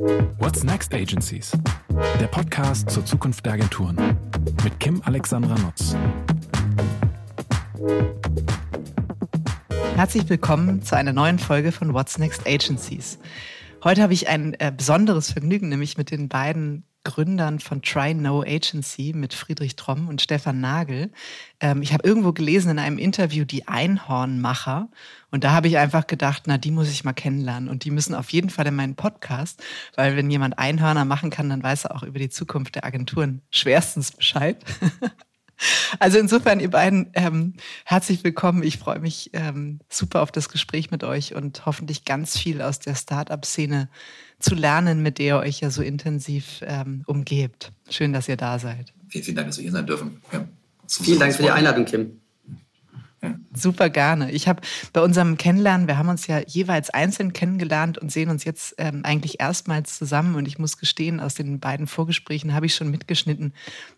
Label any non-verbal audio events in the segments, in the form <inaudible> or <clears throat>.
What's Next Agencies? Der Podcast zur Zukunft der Agenturen mit Kim Alexandra Nutz. Herzlich willkommen zu einer neuen Folge von What's Next Agencies. Heute habe ich ein äh, besonderes Vergnügen, nämlich mit den beiden Gründern von Try No Agency mit Friedrich Tromm und Stefan Nagel. Ähm, ich habe irgendwo gelesen in einem Interview die Einhornmacher und da habe ich einfach gedacht, na, die muss ich mal kennenlernen und die müssen auf jeden Fall in meinen Podcast, weil wenn jemand Einhörner machen kann, dann weiß er auch über die Zukunft der Agenturen schwerstens Bescheid. <laughs> Also insofern, ihr beiden, ähm, herzlich willkommen. Ich freue mich ähm, super auf das Gespräch mit euch und hoffentlich ganz viel aus der Startup-Szene zu lernen, mit der ihr euch ja so intensiv ähm, umgebt. Schön, dass ihr da seid. Vielen, vielen Dank, dass wir hier sein dürfen. Ja, vielen Dank für die Einladung, Kim. Ja. Super gerne. Ich habe bei unserem Kennenlernen, wir haben uns ja jeweils einzeln kennengelernt und sehen uns jetzt ähm, eigentlich erstmals zusammen. Und ich muss gestehen, aus den beiden Vorgesprächen habe ich schon mitgeschnitten,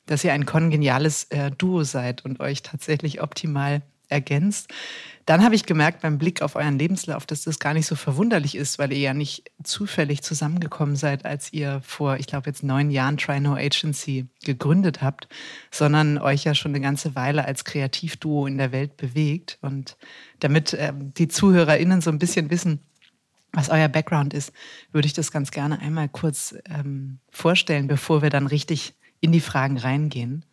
dass ihr ein kongeniales äh, Duo seid und euch tatsächlich optimal ergänzt. Dann habe ich gemerkt beim Blick auf euren Lebenslauf, dass das gar nicht so verwunderlich ist, weil ihr ja nicht zufällig zusammengekommen seid, als ihr vor, ich glaube jetzt neun Jahren Try No Agency gegründet habt, sondern euch ja schon eine ganze Weile als Kreativduo in der Welt bewegt. Und damit ähm, die ZuhörerInnen so ein bisschen wissen, was euer Background ist, würde ich das ganz gerne einmal kurz ähm, vorstellen, bevor wir dann richtig in die Fragen reingehen.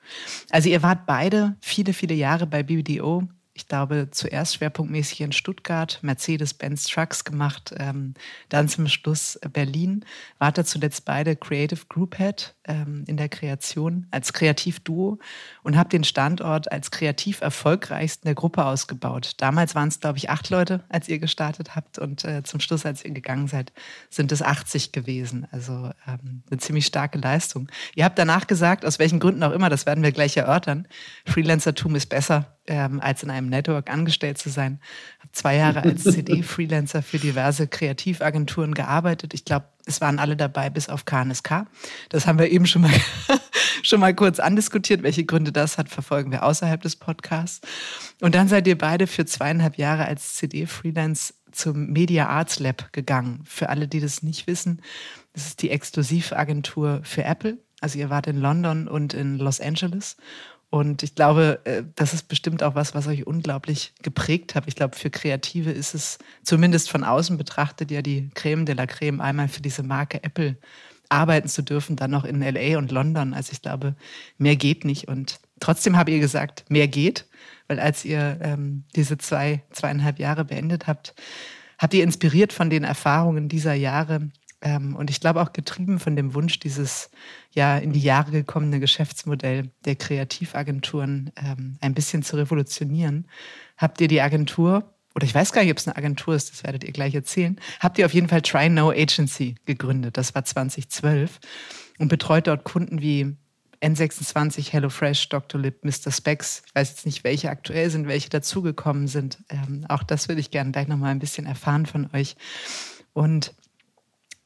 Also ihr wart beide viele, viele Jahre bei BBDO ich glaube, zuerst schwerpunktmäßig in Stuttgart, Mercedes-Benz Trucks gemacht, ähm, dann zum Schluss Berlin. Warte zuletzt beide Creative Group Head ähm, in der Kreation als Kreativduo und habe den Standort als kreativ erfolgreichsten der Gruppe ausgebaut. Damals waren es, glaube ich, acht Leute, als ihr gestartet habt und äh, zum Schluss, als ihr gegangen seid, sind es 80 gewesen. Also ähm, eine ziemlich starke Leistung. Ihr habt danach gesagt, aus welchen Gründen auch immer, das werden wir gleich erörtern, Freelancertum ist besser ähm, als in einem Network angestellt zu sein. Habe zwei Jahre als CD-Freelancer für diverse Kreativagenturen gearbeitet. Ich glaube, es waren alle dabei, bis auf KNSK. Das haben wir eben schon mal, <laughs> schon mal kurz andiskutiert. Welche Gründe das hat, verfolgen wir außerhalb des Podcasts. Und dann seid ihr beide für zweieinhalb Jahre als CD-Freelance zum Media Arts Lab gegangen. Für alle, die das nicht wissen, das ist die Exklusivagentur für Apple. Also ihr wart in London und in Los Angeles und ich glaube, äh, das ist bestimmt auch was, was euch unglaublich geprägt hat. Ich glaube, für Kreative ist es zumindest von außen betrachtet ja die Creme de la Creme, einmal für diese Marke Apple arbeiten zu dürfen, dann noch in LA und London. Also ich glaube, mehr geht nicht. Und trotzdem habt ihr gesagt, mehr geht, weil als ihr ähm, diese zwei, zweieinhalb Jahre beendet habt, habt ihr inspiriert von den Erfahrungen dieser Jahre ähm, und ich glaube auch getrieben von dem Wunsch, dieses ja in die Jahre gekommene Geschäftsmodell der Kreativagenturen ähm, ein bisschen zu revolutionieren, habt ihr die Agentur, oder ich weiß gar nicht, ob es eine Agentur ist, das werdet ihr gleich erzählen, habt ihr auf jeden Fall Try No Agency gegründet. Das war 2012 und betreut dort Kunden wie N26, HelloFresh, Dr. Lip, Mr. Specs. Ich weiß jetzt nicht, welche aktuell sind, welche dazugekommen sind. Ähm, auch das würde ich gerne gleich nochmal ein bisschen erfahren von euch. Und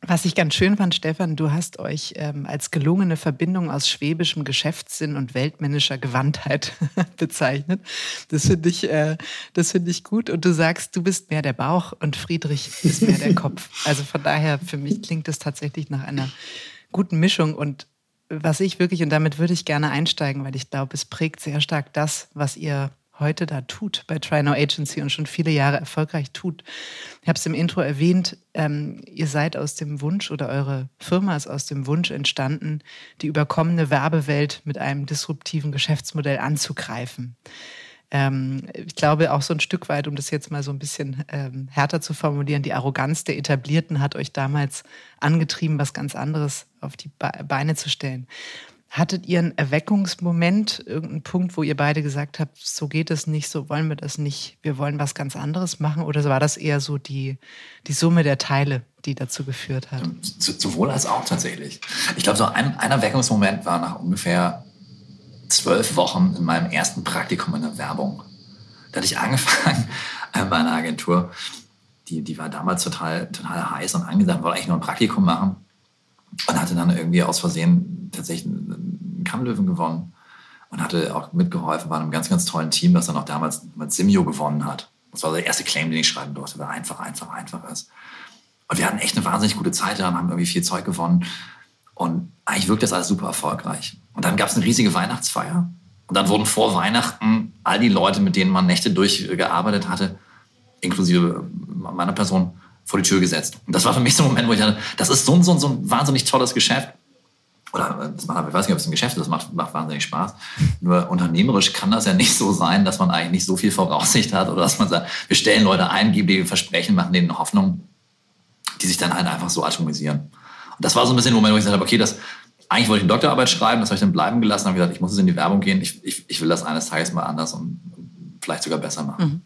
was ich ganz schön fand, Stefan, du hast euch ähm, als gelungene Verbindung aus schwäbischem Geschäftssinn und weltmännischer Gewandtheit <laughs> bezeichnet. Das finde ich, äh, das ich gut. Und du sagst, du bist mehr der Bauch und Friedrich ist mehr der Kopf. <laughs> Also von daher, für mich klingt es tatsächlich nach einer guten Mischung. Und was ich wirklich, und damit würde ich gerne einsteigen, weil ich glaube, es prägt sehr stark das, was ihr heute da tut bei Try Agency und schon viele Jahre erfolgreich tut. Ich habe es im Intro erwähnt, ähm, ihr seid aus dem Wunsch oder eure Firma ist aus dem Wunsch entstanden, die überkommene Werbewelt mit einem disruptiven Geschäftsmodell anzugreifen. Ähm, ich glaube auch so ein Stück weit, um das jetzt mal so ein bisschen ähm, härter zu formulieren, die Arroganz der Etablierten hat euch damals angetrieben, was ganz anderes auf die Beine zu stellen. Hattet ihr einen Erweckungsmoment, irgendeinen Punkt, wo ihr beide gesagt habt, so geht es nicht, so wollen wir das nicht, wir wollen was ganz anderes machen? Oder war das eher so die, die Summe der Teile, die dazu geführt hat? Sowohl als auch tatsächlich. Ich glaube, so ein, ein Erweckungsmoment war nach ungefähr zwölf Wochen in meinem ersten Praktikum in der Werbung. Da hatte ich angefangen <laughs> bei einer Agentur, die, die war damals total, total heiß und angesagt, wollte eigentlich nur ein Praktikum machen und hatte dann irgendwie aus Versehen tatsächlich einen Kannlöwen gewonnen und hatte auch mitgeholfen bei einem ganz, ganz tollen Team, das dann auch damals mit Simio gewonnen hat. Das war der erste Claim, den ich schreiben durfte, weil einfach, einfach, einfach ist. Und wir hatten echt eine wahnsinnig gute Zeit da haben irgendwie viel Zeug gewonnen. Und eigentlich wirkt das alles super erfolgreich. Und dann gab es eine riesige Weihnachtsfeier. Und dann wurden vor Weihnachten all die Leute, mit denen man Nächte durchgearbeitet hatte, inklusive meiner Person, vor die Tür gesetzt. Und das war für mich so ein Moment, wo ich dachte, das ist so ein, so ein, so ein wahnsinnig tolles Geschäft. Oder das macht, ich weiß nicht, ob es ein Geschäft ist, das macht, macht wahnsinnig Spaß. Nur unternehmerisch kann das ja nicht so sein, dass man eigentlich nicht so viel Voraussicht hat oder dass man sagt, wir stellen Leute ein, geben denen Versprechen, machen denen Hoffnung, die sich dann halt einfach so atomisieren. Und das war so ein bisschen der Moment, wo ich gesagt habe, okay, das, eigentlich wollte ich eine Doktorarbeit schreiben, das habe ich dann bleiben gelassen, habe gesagt, ich muss jetzt in die Werbung gehen, ich, ich, ich will das eines Tages mal anders und vielleicht sogar besser machen. Mhm.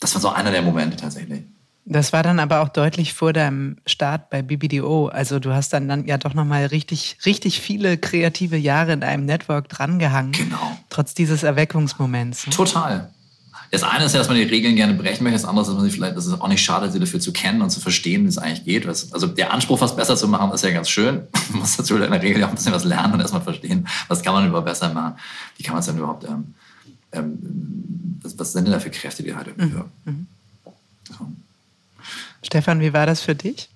Das war so einer der Momente tatsächlich. Das war dann aber auch deutlich vor deinem Start bei BBDO. Also du hast dann, dann ja doch nochmal richtig, richtig viele kreative Jahre in einem Network drangehangen. Genau. Trotz dieses Erweckungsmoments. Ne? Total. Das eine ist ja, dass man die Regeln gerne brechen möchte. Das andere ist, dass man sich vielleicht, dass es auch nicht schade, sie dafür zu kennen und zu verstehen, wie es eigentlich geht. Also der Anspruch, was besser zu machen, ist ja ganz schön. <laughs> Man muss natürlich in der Regel auch ein bisschen was lernen und erstmal verstehen, was kann man überhaupt besser machen. Wie kann man es denn überhaupt, ähm, ähm, was, was, sind denn da für Kräfte, die halt irgendwie mhm. mhm. so. Stefan, wie war das für dich?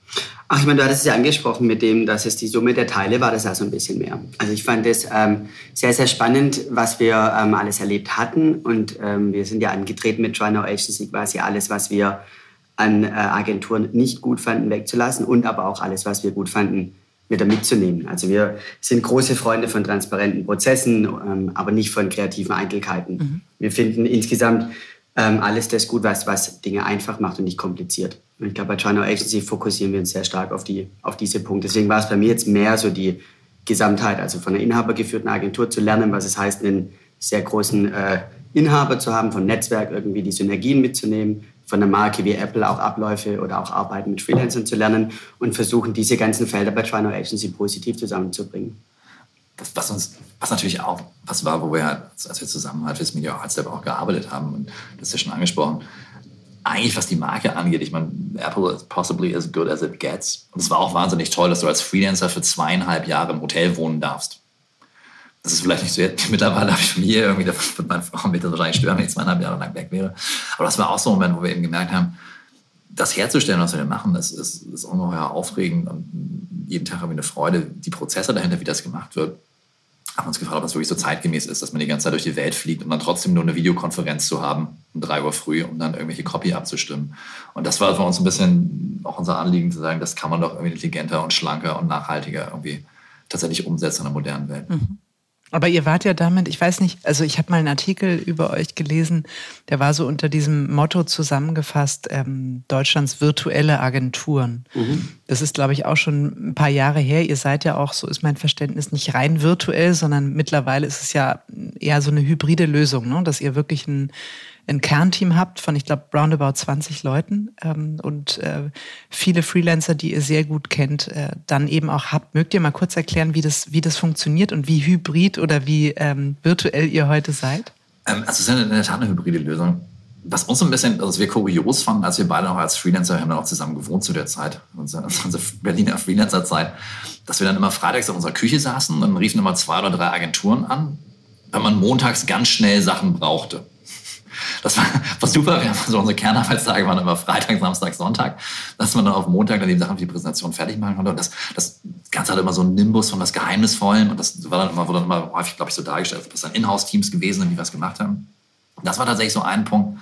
Ach, ich meine, du hattest es ja angesprochen mit dem, dass es die Summe der Teile war, das also ein bisschen mehr. Also ich fand es ähm, sehr, sehr spannend, was wir ähm, alles erlebt hatten. Und ähm, wir sind ja angetreten mit Try Agency, quasi alles, was wir an äh, Agenturen nicht gut fanden, wegzulassen und aber auch alles, was wir gut fanden, wieder mitzunehmen. Also wir sind große Freunde von transparenten Prozessen, ähm, aber nicht von kreativen Eitelkeiten. Mhm. Wir finden insgesamt ähm, alles das gut, was, was Dinge einfach macht und nicht kompliziert. Und ich glaube, bei China Agency fokussieren wir uns sehr stark auf, die, auf diese Punkte. Deswegen war es bei mir jetzt mehr so die Gesamtheit, also von einer inhabergeführten Agentur zu lernen, was es heißt, einen sehr großen äh, Inhaber zu haben, von Netzwerk irgendwie die Synergien mitzunehmen, von einer Marke wie Apple auch Abläufe oder auch Arbeiten mit Freelancern zu lernen und versuchen, diese ganzen Felder bei Trino Agency positiv zusammenzubringen. Das, was uns, was natürlich auch was war, wo wir, als wir zusammen halt fürs Media Arts auch gearbeitet haben, und das ist ja schon angesprochen, eigentlich was die Marke angeht, ich meine, Apple is possibly as good as it gets. Und es war auch wahnsinnig toll, dass du als Freelancer für zweieinhalb Jahre im Hotel wohnen darfst. Das ist vielleicht nicht so. <laughs> Mittlerweile habe ich Familie, irgendwie, da wird meine Frau mich das wahrscheinlich stören, wenn ich zweieinhalb Jahre lang weg wäre. Aber das war auch so ein Moment, wo wir eben gemerkt haben, das herzustellen, was wir machen, das ist, ist ungeheuer aufregend und jeden Tag habe ich eine Freude. Die Prozesse dahinter, wie das gemacht wird, haben uns gefragt, ob das wirklich so zeitgemäß ist, dass man die ganze Zeit durch die Welt fliegt, um dann trotzdem nur eine Videokonferenz zu haben um drei Uhr früh, um dann irgendwelche Copy abzustimmen. Und das war für uns ein bisschen auch unser Anliegen zu sagen, das kann man doch irgendwie intelligenter und schlanker und nachhaltiger irgendwie tatsächlich umsetzen in der modernen Welt. Mhm. Aber ihr wart ja damit, ich weiß nicht, also ich habe mal einen Artikel über euch gelesen, der war so unter diesem Motto zusammengefasst, ähm, Deutschlands virtuelle Agenturen. Mhm. Das ist, glaube ich, auch schon ein paar Jahre her. Ihr seid ja auch, so ist mein Verständnis, nicht rein virtuell, sondern mittlerweile ist es ja eher so eine hybride Lösung, ne? dass ihr wirklich ein ein Kernteam habt von, ich glaube, roundabout 20 Leuten ähm, und äh, viele Freelancer, die ihr sehr gut kennt, äh, dann eben auch habt. Mögt ihr mal kurz erklären, wie das, wie das funktioniert und wie hybrid oder wie ähm, virtuell ihr heute seid? Ähm, also es ist in der Tat eine hybride Lösung. Was uns ein bisschen, also wir kurios fanden, als wir beide noch als Freelancer, haben dann auch zusammen gewohnt zu der Zeit, <laughs> unsere, unsere Berliner Freelancer-Zeit, dass wir dann immer freitags in unserer Küche saßen und dann riefen immer zwei oder drei Agenturen an, weil man montags ganz schnell Sachen brauchte. Das war, war super. Wir haben so unsere Kernarbeitstage waren immer Freitag, Samstag, Sonntag, dass man dann auf Montag dann die Sachen für die Präsentation fertig machen konnte. Und das, das Ganze hatte immer so einen Nimbus von was Geheimnisvollen. Und das war dann immer, wurde dann immer häufig, glaube ich, so dargestellt, ob das dann Inhouse-Teams gewesen sind, die was gemacht haben. Das war tatsächlich so ein Punkt,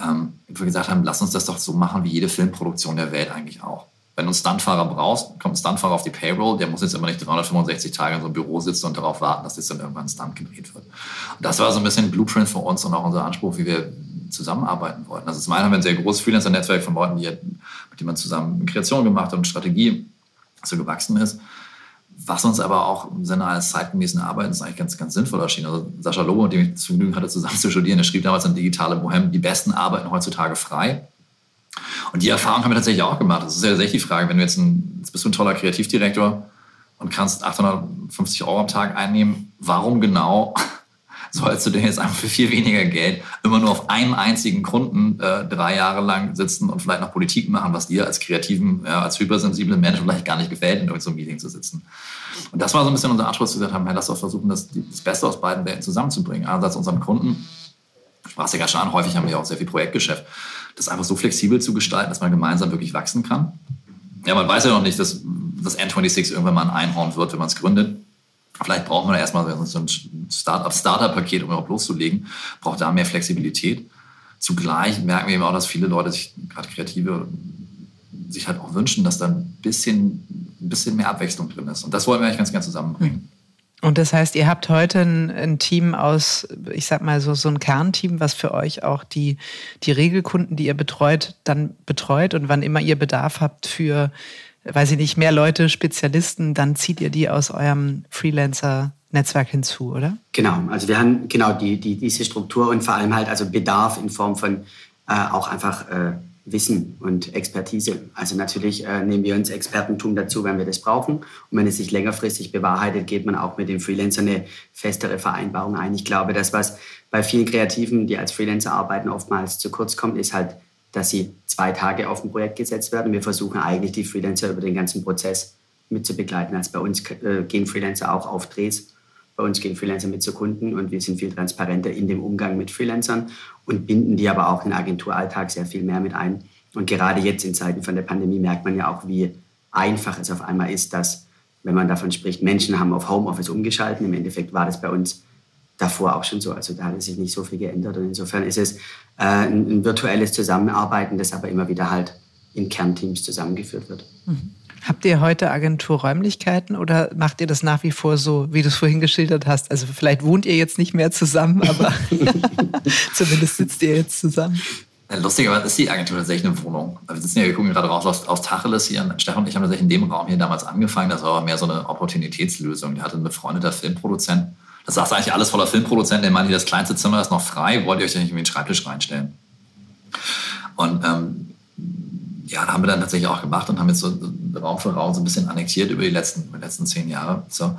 ähm, wo wir gesagt haben, lass uns das doch so machen wie jede Filmproduktion der Welt eigentlich auch. Wenn du einen Stuntfahrer brauchst, kommt ein Stuntfahrer auf die Payroll, der muss jetzt immer nicht 365 Tage in so einem Büro sitzen und darauf warten, dass jetzt dann irgendwann ein Stunt gedreht wird. Und das war so ein bisschen ein Blueprint für uns und auch unser Anspruch, wie wir zusammenarbeiten wollten. Also zum einen haben wir ein sehr großes Freelancer-Netzwerk von Leuten, die, mit denen man zusammen Kreation gemacht hat und Strategie so gewachsen ist. Was uns aber auch im Sinne eines zeitgemäßen Arbeitens eigentlich ganz, ganz sinnvoll erschien. Also Sascha Lobo, mit dem ich das Vergnügen hatte, zusammen zu studieren, der schrieb damals an Digitale Bohem, die Besten arbeiten heutzutage frei. Und die Erfahrung haben wir tatsächlich auch gemacht. Das ist ja tatsächlich die Frage, wenn du jetzt ein, jetzt bist du ein toller Kreativdirektor und kannst 850 Euro am Tag einnehmen, warum genau <laughs> sollst du denn jetzt einfach für viel weniger Geld immer nur auf einem einzigen Kunden äh, drei Jahre lang sitzen und vielleicht noch Politik machen, was dir als kreativen, ja, als hypersensiblen Menschen vielleicht gar nicht gefällt, in irgendeinem Meeting zu sitzen. Und das war so ein bisschen unser Anschluss, dass wir gesagt haben, lass doch versuchen, das, das Beste aus beiden Welten zusammenzubringen. Einerseits unseren Kunden, sprachst ja gerade schon an, häufig haben wir auch sehr viel Projektgeschäft. Das einfach so flexibel zu gestalten, dass man gemeinsam wirklich wachsen kann. Ja, man weiß ja noch nicht, dass das N26 irgendwann mal ein Einhorn wird, wenn man es gründet. Vielleicht braucht man erstmal so ein Startup-Startup-Paket, um überhaupt loszulegen, braucht da mehr Flexibilität. Zugleich merken wir eben auch, dass viele Leute sich, gerade Kreative, sich halt auch wünschen, dass da ein bisschen, ein bisschen mehr Abwechslung drin ist. Und das wollen wir eigentlich ganz gerne zusammenbringen. Und das heißt, ihr habt heute ein, ein, Team aus, ich sag mal so, so ein Kernteam, was für euch auch die, die Regelkunden, die ihr betreut, dann betreut. Und wann immer ihr Bedarf habt für, weiß ich nicht, mehr Leute, Spezialisten, dann zieht ihr die aus eurem Freelancer-Netzwerk hinzu, oder? Genau. Also wir haben genau die, die, diese Struktur und vor allem halt also Bedarf in Form von äh, auch einfach äh, Wissen und Expertise. Also natürlich äh, nehmen wir uns Expertentum dazu, wenn wir das brauchen. Und wenn es sich längerfristig bewahrheitet, geht man auch mit den Freelancern eine festere Vereinbarung ein. Ich glaube, das, was bei vielen Kreativen, die als Freelancer arbeiten, oftmals zu kurz kommt, ist halt, dass sie zwei Tage auf ein Projekt gesetzt werden. Wir versuchen eigentlich, die Freelancer über den ganzen Prozess mit zu begleiten. Also bei uns äh, gehen Freelancer auch auf Drehs bei uns gehen Freelancer mit zu Kunden und wir sind viel transparenter in dem Umgang mit Freelancern und binden die aber auch in den Agenturalltag sehr viel mehr mit ein. Und gerade jetzt in Zeiten von der Pandemie merkt man ja auch, wie einfach es auf einmal ist, dass, wenn man davon spricht, Menschen haben auf Homeoffice umgeschalten. Im Endeffekt war das bei uns davor auch schon so. Also da hat sich nicht so viel geändert. Und insofern ist es äh, ein, virtuelles Zusammenarbeiten, das aber immer wieder halt in Kernteams zusammengeführt wird. Mhm. Habt ihr heute Agenturräumlichkeiten oder macht ihr das nach wie vor so, wie du es vorhin geschildert hast? Also vielleicht wohnt ihr jetzt nicht mehr zusammen, <laughs> aber <laughs> zumindest sitzt ihr jetzt zusammen. Ja, lustigerweise ist die Agentur tatsächlich eine Wohnung. Wir sitzen ja, wir gucken gerade raus auf, auf Tacheles hier. Stefan und ich haben tatsächlich in dem Raum hier damals angefangen. Das war aber mehr so eine Opportunitätslösung. Der hatte einen befreundeten Filmproduzent. Das saß eigentlich alles voller Filmproduzenten. Der meinte, das kleinste Zimmer ist noch frei. Wollt ihr euch da nicht irgendwie einen Schreibtisch reinstellen? Und ähm, ja, haben wir dann tatsächlich auch gemacht und haben jetzt so Raum für Raum so ein bisschen annektiert über die letzten, die letzten zehn Jahre. So.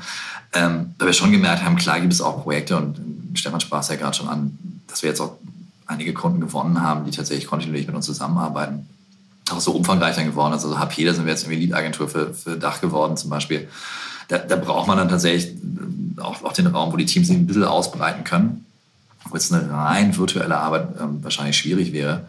Ähm, da wir schon gemerkt haben, klar gibt es auch Projekte und Stefan sprach es ja gerade schon an, dass wir jetzt auch einige Kunden gewonnen haben, die tatsächlich kontinuierlich mit uns zusammenarbeiten. Auch so umfangreich dann geworden ist. Also HP, da sind wir jetzt irgendwie Lead-Agentur für, für Dach geworden zum Beispiel. Da, da braucht man dann tatsächlich auch, auch den Raum, wo die Teams sich ein bisschen ausbreiten können. Wo jetzt eine rein virtuelle Arbeit ähm, wahrscheinlich schwierig wäre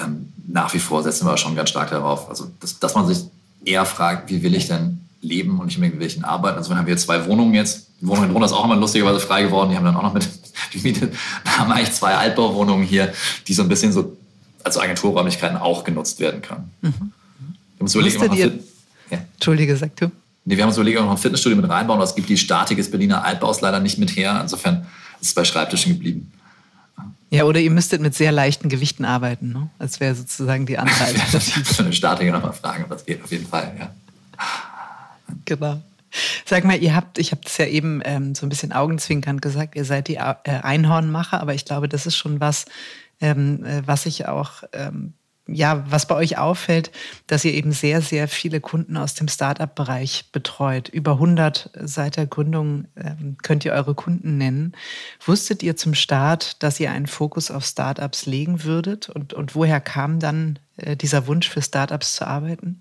ähm, nach wie vor setzen wir schon ganz stark darauf, also dass, dass man sich eher fragt, wie will ich denn leben und nicht unbedingt welchen arbeiten. Also haben wir zwei Wohnungen jetzt. Die Wohnung in Drona ist auch immer lustigerweise frei geworden. Die haben dann auch noch mit <laughs> gemietet. Da haben eigentlich zwei Altbauwohnungen hier, die so ein bisschen so als Agenturräumlichkeiten auch genutzt werden können. Mhm. Wir haben überlegen, ihr... ja. Entschuldige, sag du. Nee, wir haben uns überlegt, ob wir noch ein Fitnessstudio mit reinbauen, aber es gibt die Statik des Berliner Altbaus leider nicht mit her. Insofern ist es bei Schreibtischen geblieben. Ja, oder ihr müsstet mit sehr leichten Gewichten arbeiten. Ne? Das wäre sozusagen die andere <laughs> Alternative. Statiker nochmal fragen, das geht auf jeden Fall, ja. Genau. Sag mal, ihr habt, ich habe das ja eben ähm, so ein bisschen augenzwinkernd gesagt, ihr seid die äh, Einhornmacher, aber ich glaube, das ist schon was, ähm, äh, was ich auch ähm, ja, was bei euch auffällt, dass ihr eben sehr, sehr viele Kunden aus dem Startup-Bereich betreut. Über 100 seit der Gründung ähm, könnt ihr eure Kunden nennen. Wusstet ihr zum Start, dass ihr einen Fokus auf Startups legen würdet? Und, und woher kam dann äh, dieser Wunsch, für Startups zu arbeiten?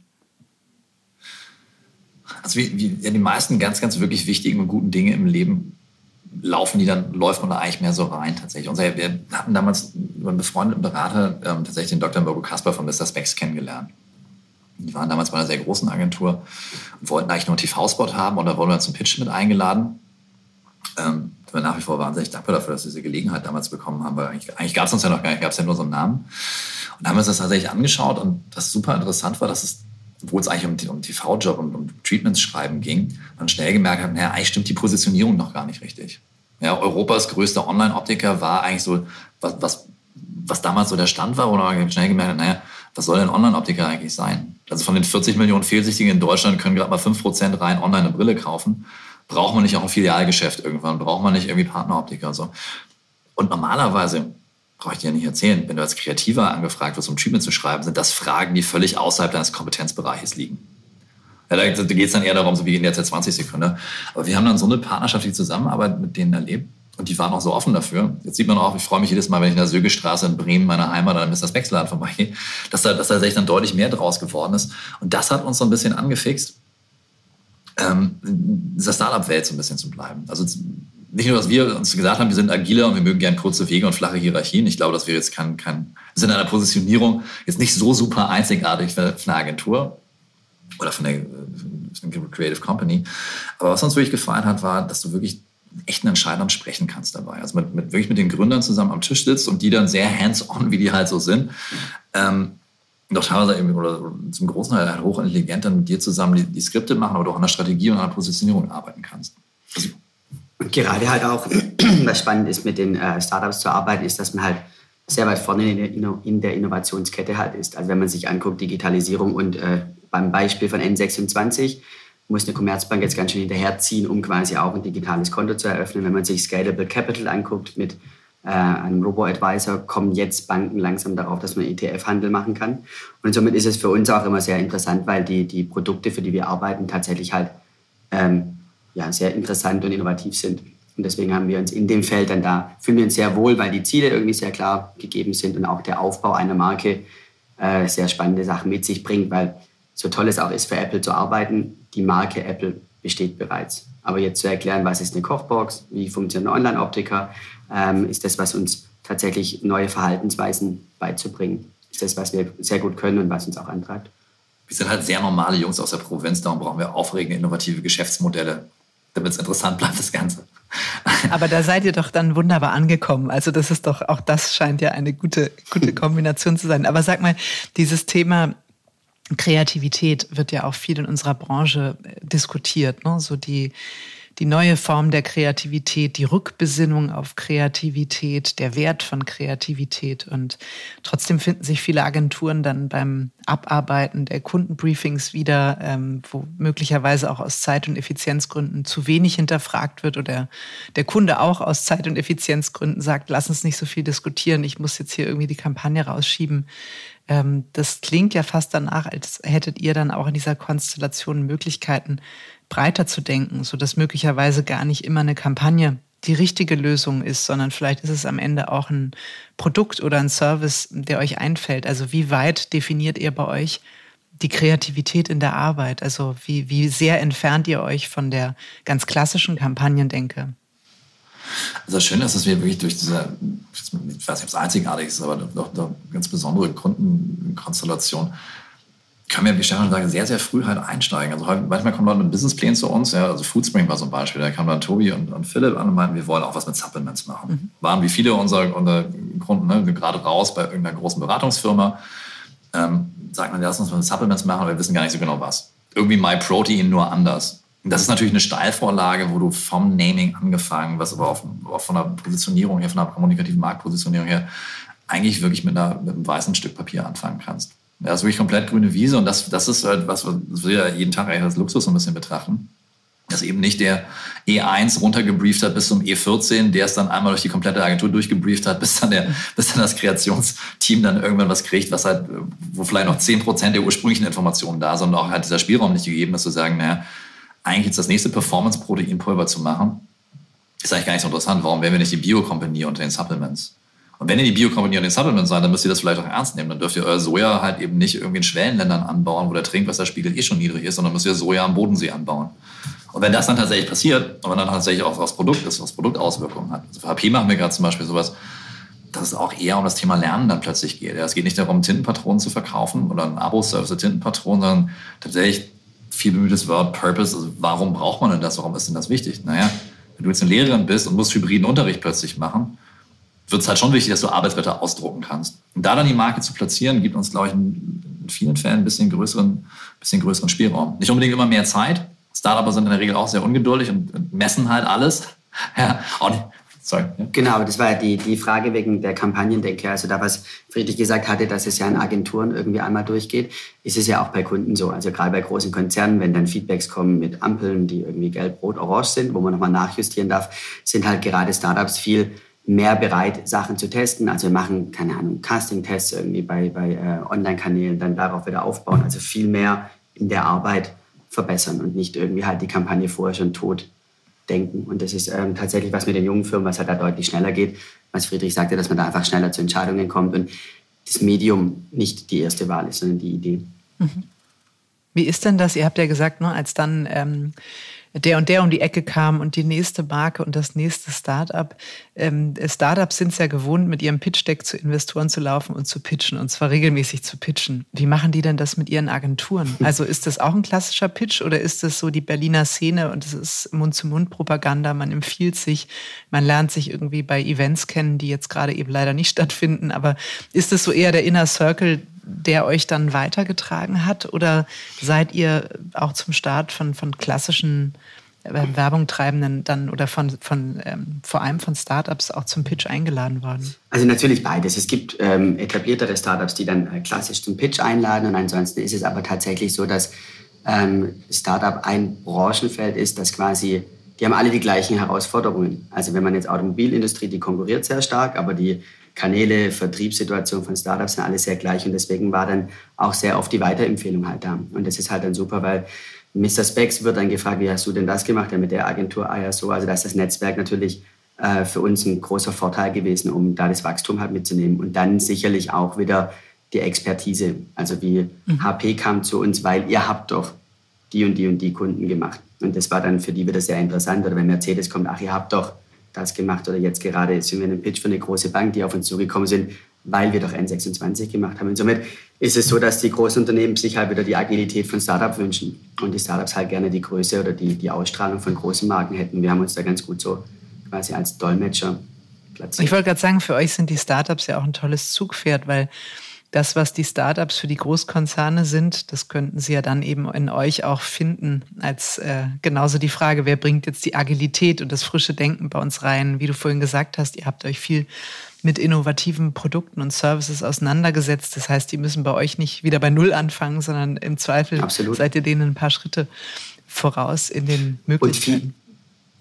Also wie, wie ja, die meisten ganz, ganz wirklich wichtigen und guten Dinge im Leben laufen die dann, läuft man da eigentlich mehr so rein tatsächlich. Und wir hatten damals über einen befreundeten Berater ähm, tatsächlich den Dr. Mirko Kasper von Mr. Specs kennengelernt. Die waren damals bei einer sehr großen Agentur und wollten eigentlich nur einen TV-Spot haben und da wurden wir zum Pitch mit eingeladen. Ähm, wir nach wie vor wahnsinnig dankbar dafür, dass wir diese Gelegenheit damals bekommen haben, weil eigentlich, eigentlich gab es uns ja noch gar nicht, gab es ja nur so einen Namen. Und haben wir uns das tatsächlich angeschaut und das super interessant war, dass es obwohl es eigentlich um, um TV-Job und um Treatments schreiben ging, man schnell gemerkt hat, naja, eigentlich stimmt die Positionierung noch gar nicht richtig. Ja, Europas größter Online-Optiker war eigentlich so, was, was, was damals so der Stand war, wo man schnell gemerkt hat, naja, was soll denn Online-Optiker eigentlich sein? Also von den 40 Millionen Fehlsichtigen in Deutschland können gerade mal 5% rein online eine Brille kaufen. Braucht man nicht auch ein Filialgeschäft irgendwann? Braucht man nicht irgendwie Partneroptiker? So. Und normalerweise brauche ich dir ja nicht erzählen, wenn du als Kreativer angefragt wirst, um Treatment zu schreiben, sind das Fragen, die völlig außerhalb deines Kompetenzbereiches liegen. Ja, da geht es dann eher darum, so wie in der 20 Sekunde. Aber wir haben dann so eine partnerschaftliche Zusammenarbeit mit denen erlebt und die waren auch so offen dafür. Jetzt sieht man auch, ich freue mich jedes Mal, wenn ich in der Sögestraße in Bremen, meiner Heimat, oder Mr. Wechselladen vorbeigehe, dass da, dass da tatsächlich dann deutlich mehr draus geworden ist. Und das hat uns so ein bisschen angefixt, ähm, in dieser Startup-Welt so ein bisschen zu bleiben. Also nicht nur, dass wir uns gesagt haben, wir sind agiler und wir mögen gern kurze Wege und flache Hierarchien. Ich glaube, dass wir jetzt kein, kein, sind in einer Positionierung jetzt nicht so super einzigartig für, eine Agentur oder von der Creative Company. Aber was uns wirklich gefallen hat, war, dass du wirklich echten Entscheidern sprechen kannst dabei. Also mit, mit, wirklich mit den Gründern zusammen am Tisch sitzt und die dann sehr hands-on, wie die halt so sind, ähm, doch teilweise eben, oder zum großen Teil halt hochintelligent dann mit dir zusammen die, die, Skripte machen, aber du auch an der Strategie und an der Positionierung arbeiten kannst. Also, gerade halt auch, <clears throat> was spannend ist, mit den äh, Startups zu arbeiten, ist, dass man halt sehr weit vorne in der, in der Innovationskette halt ist. Also wenn man sich anguckt, Digitalisierung und äh, beim Beispiel von N26 muss eine Commerzbank jetzt ganz schön hinterherziehen, um quasi auch ein digitales Konto zu eröffnen. Wenn man sich Scalable Capital anguckt mit äh, einem Robo-Advisor, kommen jetzt Banken langsam darauf, dass man ETF-Handel machen kann. Und somit ist es für uns auch immer sehr interessant, weil die, die Produkte, für die wir arbeiten, tatsächlich halt ähm, ja, sehr interessant und innovativ sind. Und deswegen haben wir uns in dem Feld dann da, fühlen wir uns sehr wohl, weil die Ziele irgendwie sehr klar gegeben sind und auch der Aufbau einer Marke äh, sehr spannende Sachen mit sich bringt, weil so toll es auch ist, für Apple zu arbeiten, die Marke Apple besteht bereits. Aber jetzt zu erklären, was ist eine Kochbox, wie funktioniert ein Online-Optiker, ähm, ist das, was uns tatsächlich neue Verhaltensweisen beizubringen. Ist das, was wir sehr gut können und was uns auch antreibt. Wir sind halt sehr normale Jungs aus der Provinz, darum brauchen wir aufregende, innovative Geschäftsmodelle, damit es interessant <laughs> bleibt, das Ganze. Aber da seid ihr doch dann wunderbar angekommen. Also das ist doch, auch das scheint ja eine gute, gute <laughs> Kombination zu sein. Aber sag mal, dieses Thema Kreativität wird ja auch viel in unserer Branche äh, diskutiert. Ne? So die, die neue Form der Kreativität, die Rückbesinnung auf Kreativität, der Wert von Kreativität. Und trotzdem finden sich viele Agenturen dann beim Abarbeiten der Kundenbriefings wieder, ähm, wo möglicherweise auch aus Zeit- und Effizienzgründen zu wenig hinterfragt wird oder der Kunde auch aus Zeit- und Effizienzgründen sagt, lass uns nicht so viel diskutieren, ich muss jetzt hier irgendwie die Kampagne rausschieben. Ähm, das klingt ja fast danach, als hättet ihr dann auch in dieser Konstellation Möglichkeiten, breiter zu denken, sodass möglicherweise gar nicht immer eine Kampagne die richtige Lösung ist, sondern vielleicht ist es am Ende auch ein Produkt oder ein Service, der euch einfällt. Also wie weit definiert ihr bei euch die Kreativität in der Arbeit? Also wie, wie sehr entfernt ihr euch von der ganz klassischen Kampagnendenke? Also das Schöne ist, dass wir wirklich durch diese, ich weiß nicht, ob es einzigartig ist, aber doch, doch ganz besondere Kundenkonstellation können wir, wie Stefan sagt, sehr, sehr früh halt einsteigen. Also manchmal kommen Leute mit Businessplänen zu uns, ja, also Foodspring war so ein Beispiel, da kamen dann Tobi und, und Philipp an und meinten, wir wollen auch was mit Supplements machen. Mhm. Waren wie viele unserer, unserer Kunden ne, gerade raus bei irgendeiner großen Beratungsfirma, ähm, sagt man, lass uns mal Supplements machen, aber wir wissen gar nicht so genau was. Irgendwie MyProtein nur anders. Das ist natürlich eine Steilvorlage, wo du vom Naming angefangen, was aber auch, auch von der Positionierung her, von der kommunikativen Marktpositionierung her, eigentlich wirklich mit, einer, mit einem weißen Stück Papier anfangen kannst. Das ist wirklich komplett grüne Wiese und das, das ist halt was, wir jeden Tag eigentlich als Luxus so ein bisschen betrachten. Dass eben nicht der E1 runtergebrieft hat bis zum E14, der es dann einmal durch die komplette Agentur durchgebrieft hat, <laughs> bis dann, der, bis dann das Kreationsteam dann irgendwann was kriegt, was halt, wo vielleicht noch 10% der ursprünglichen Informationen da sind und auch halt dieser Spielraum nicht gegeben ist, zu sagen, naja, eigentlich jetzt das nächste Performance-Proteinpulver zu machen, ist eigentlich gar nicht so interessant. Warum wären wir nicht die Bio-Company unter den Supplements? Und wenn ihr die Bio-Company und den Supplements seid, dann müsst ihr das vielleicht auch ernst nehmen. Dann dürft ihr euer Soja halt eben nicht irgendwie in Schwellenländern anbauen, wo der Trinkwasserspiegel eh schon niedrig ist, sondern müsst ihr Soja am Bodensee anbauen. Und wenn das dann tatsächlich passiert und wenn dann tatsächlich auch aufs Produkt ist, aufs Produkt Auswirkungen hat. Also für HP machen wir gerade zum Beispiel sowas, dass es auch eher um das Thema Lernen dann plötzlich geht. es geht nicht darum, Tintenpatronen zu verkaufen oder ein Abo-Service Tintenpatronen, sondern tatsächlich viel bemühtes Wort Purpose. Also warum braucht man denn das? Warum ist denn das wichtig? Naja, wenn du jetzt eine Lehrerin bist und musst hybriden Unterricht plötzlich machen, wird es halt schon wichtig, dass du Arbeitsblätter ausdrucken kannst. Und da dann die Marke zu platzieren, gibt uns, glaube ich, in vielen Fällen ein bisschen größeren, bisschen größeren Spielraum. Nicht unbedingt immer mehr Zeit. Startups sind in der Regel auch sehr ungeduldig und messen halt alles. <laughs> Ja, auch nicht, Sorry. Ja. Genau, das war die, die Frage wegen der Kampagnendecke. Also da, was Friedrich gesagt hatte, dass es ja in Agenturen irgendwie einmal durchgeht, ist es ja auch bei Kunden so. Also gerade bei großen Konzernen, wenn dann Feedbacks kommen mit Ampeln, die irgendwie gelb, rot, orange sind, wo man nochmal nachjustieren darf, sind halt gerade Startups viel mehr bereit, Sachen zu testen. Also wir machen, keine Ahnung, Casting-Tests irgendwie bei, bei äh, Online-Kanälen, dann darauf wieder aufbauen. Also viel mehr in der Arbeit verbessern und nicht irgendwie halt die Kampagne vorher schon tot denken. Und das ist ähm, tatsächlich was mit den jungen Firmen, was halt da deutlich schneller geht. Was Friedrich sagte, dass man da einfach schneller zu Entscheidungen kommt und das Medium nicht die erste Wahl ist, sondern die Idee. Mhm. Wie ist denn das? Ihr habt ja gesagt, ne, als dann ähm, der und der um die Ecke kam und die nächste Marke und das nächste Startup. Ähm, Startups sind es ja gewohnt, mit ihrem Pitch-Deck zu Investoren zu laufen und zu pitchen und zwar regelmäßig zu pitchen. Wie machen die denn das mit ihren Agenturen? <laughs> Also ist das auch ein klassischer Pitch oder ist das so die Berliner Szene und es ist Mund-zu-Mund-Propaganda? Man empfiehlt sich, man lernt sich irgendwie bei Events kennen, die jetzt gerade eben leider nicht stattfinden. Aber ist das so eher der Inner Circle, der euch dann weitergetragen hat? Oder seid ihr auch zum Start von, von klassischen äh, Werbung treibenden dann oder von, von ähm, vor allem von Startups auch zum Pitch eingeladen worden? Also natürlich beides. Es gibt ähm, etabliertere Startups, die dann äh, klassisch zum Pitch einladen und ansonsten ist es aber tatsächlich so, dass ähm, Startup ein Branchenfeld ist, das quasi, die haben alle die gleichen Herausforderungen. Also wenn man jetzt Automobilindustrie, die konkurriert sehr stark, aber die Kanäle, Vertriebssituation von Startups sind alle sehr gleich und deswegen war dann auch sehr oft die Weiterempfehlung halt da. Und das ist halt dann super, weil Mr. Specs wird dann gefragt, wie hast du denn das gemacht? Ja, mit der Agentur ah ja so. Also da ist das Netzwerk natürlich äh, für uns ein großer Vorteil gewesen, um da das Wachstum halt mitzunehmen. Und dann sicherlich auch wieder die Expertise. Also wie mhm. HP kam zu uns, weil ihr habt doch die und die und die Kunden gemacht. Und das war dann für die wieder sehr interessant. Oder wenn Mercedes kommt, ach, ihr habt doch das gemacht oder jetzt gerade sind wir in einem Pitch für eine große Bank, die auf uns zugekommen sind, weil wir doch N26 gemacht haben. Und somit ist es so, dass die großen Unternehmen sich halt wieder die Agilität von Startup wünschen und die Startups halt gerne die Größe oder die, die Ausstrahlung von großen Marken hätten. Wir haben uns da ganz gut so quasi als Dolmetscher platziert. Ich wollte gerade sagen, für euch sind die Startups ja auch ein tolles Zugpferd, weil das, was die Startups für die Großkonzerne sind, das könnten sie ja dann eben in euch auch finden. Als äh, genauso die Frage, wer bringt jetzt die Agilität und das frische Denken bei uns rein? Wie du vorhin gesagt hast, ihr habt euch viel mit innovativen Produkten und Services auseinandergesetzt. Das heißt, die müssen bei euch nicht wieder bei Null anfangen, sondern im Zweifel Absolut. seid ihr denen ein paar Schritte voraus in den Möglichkeiten.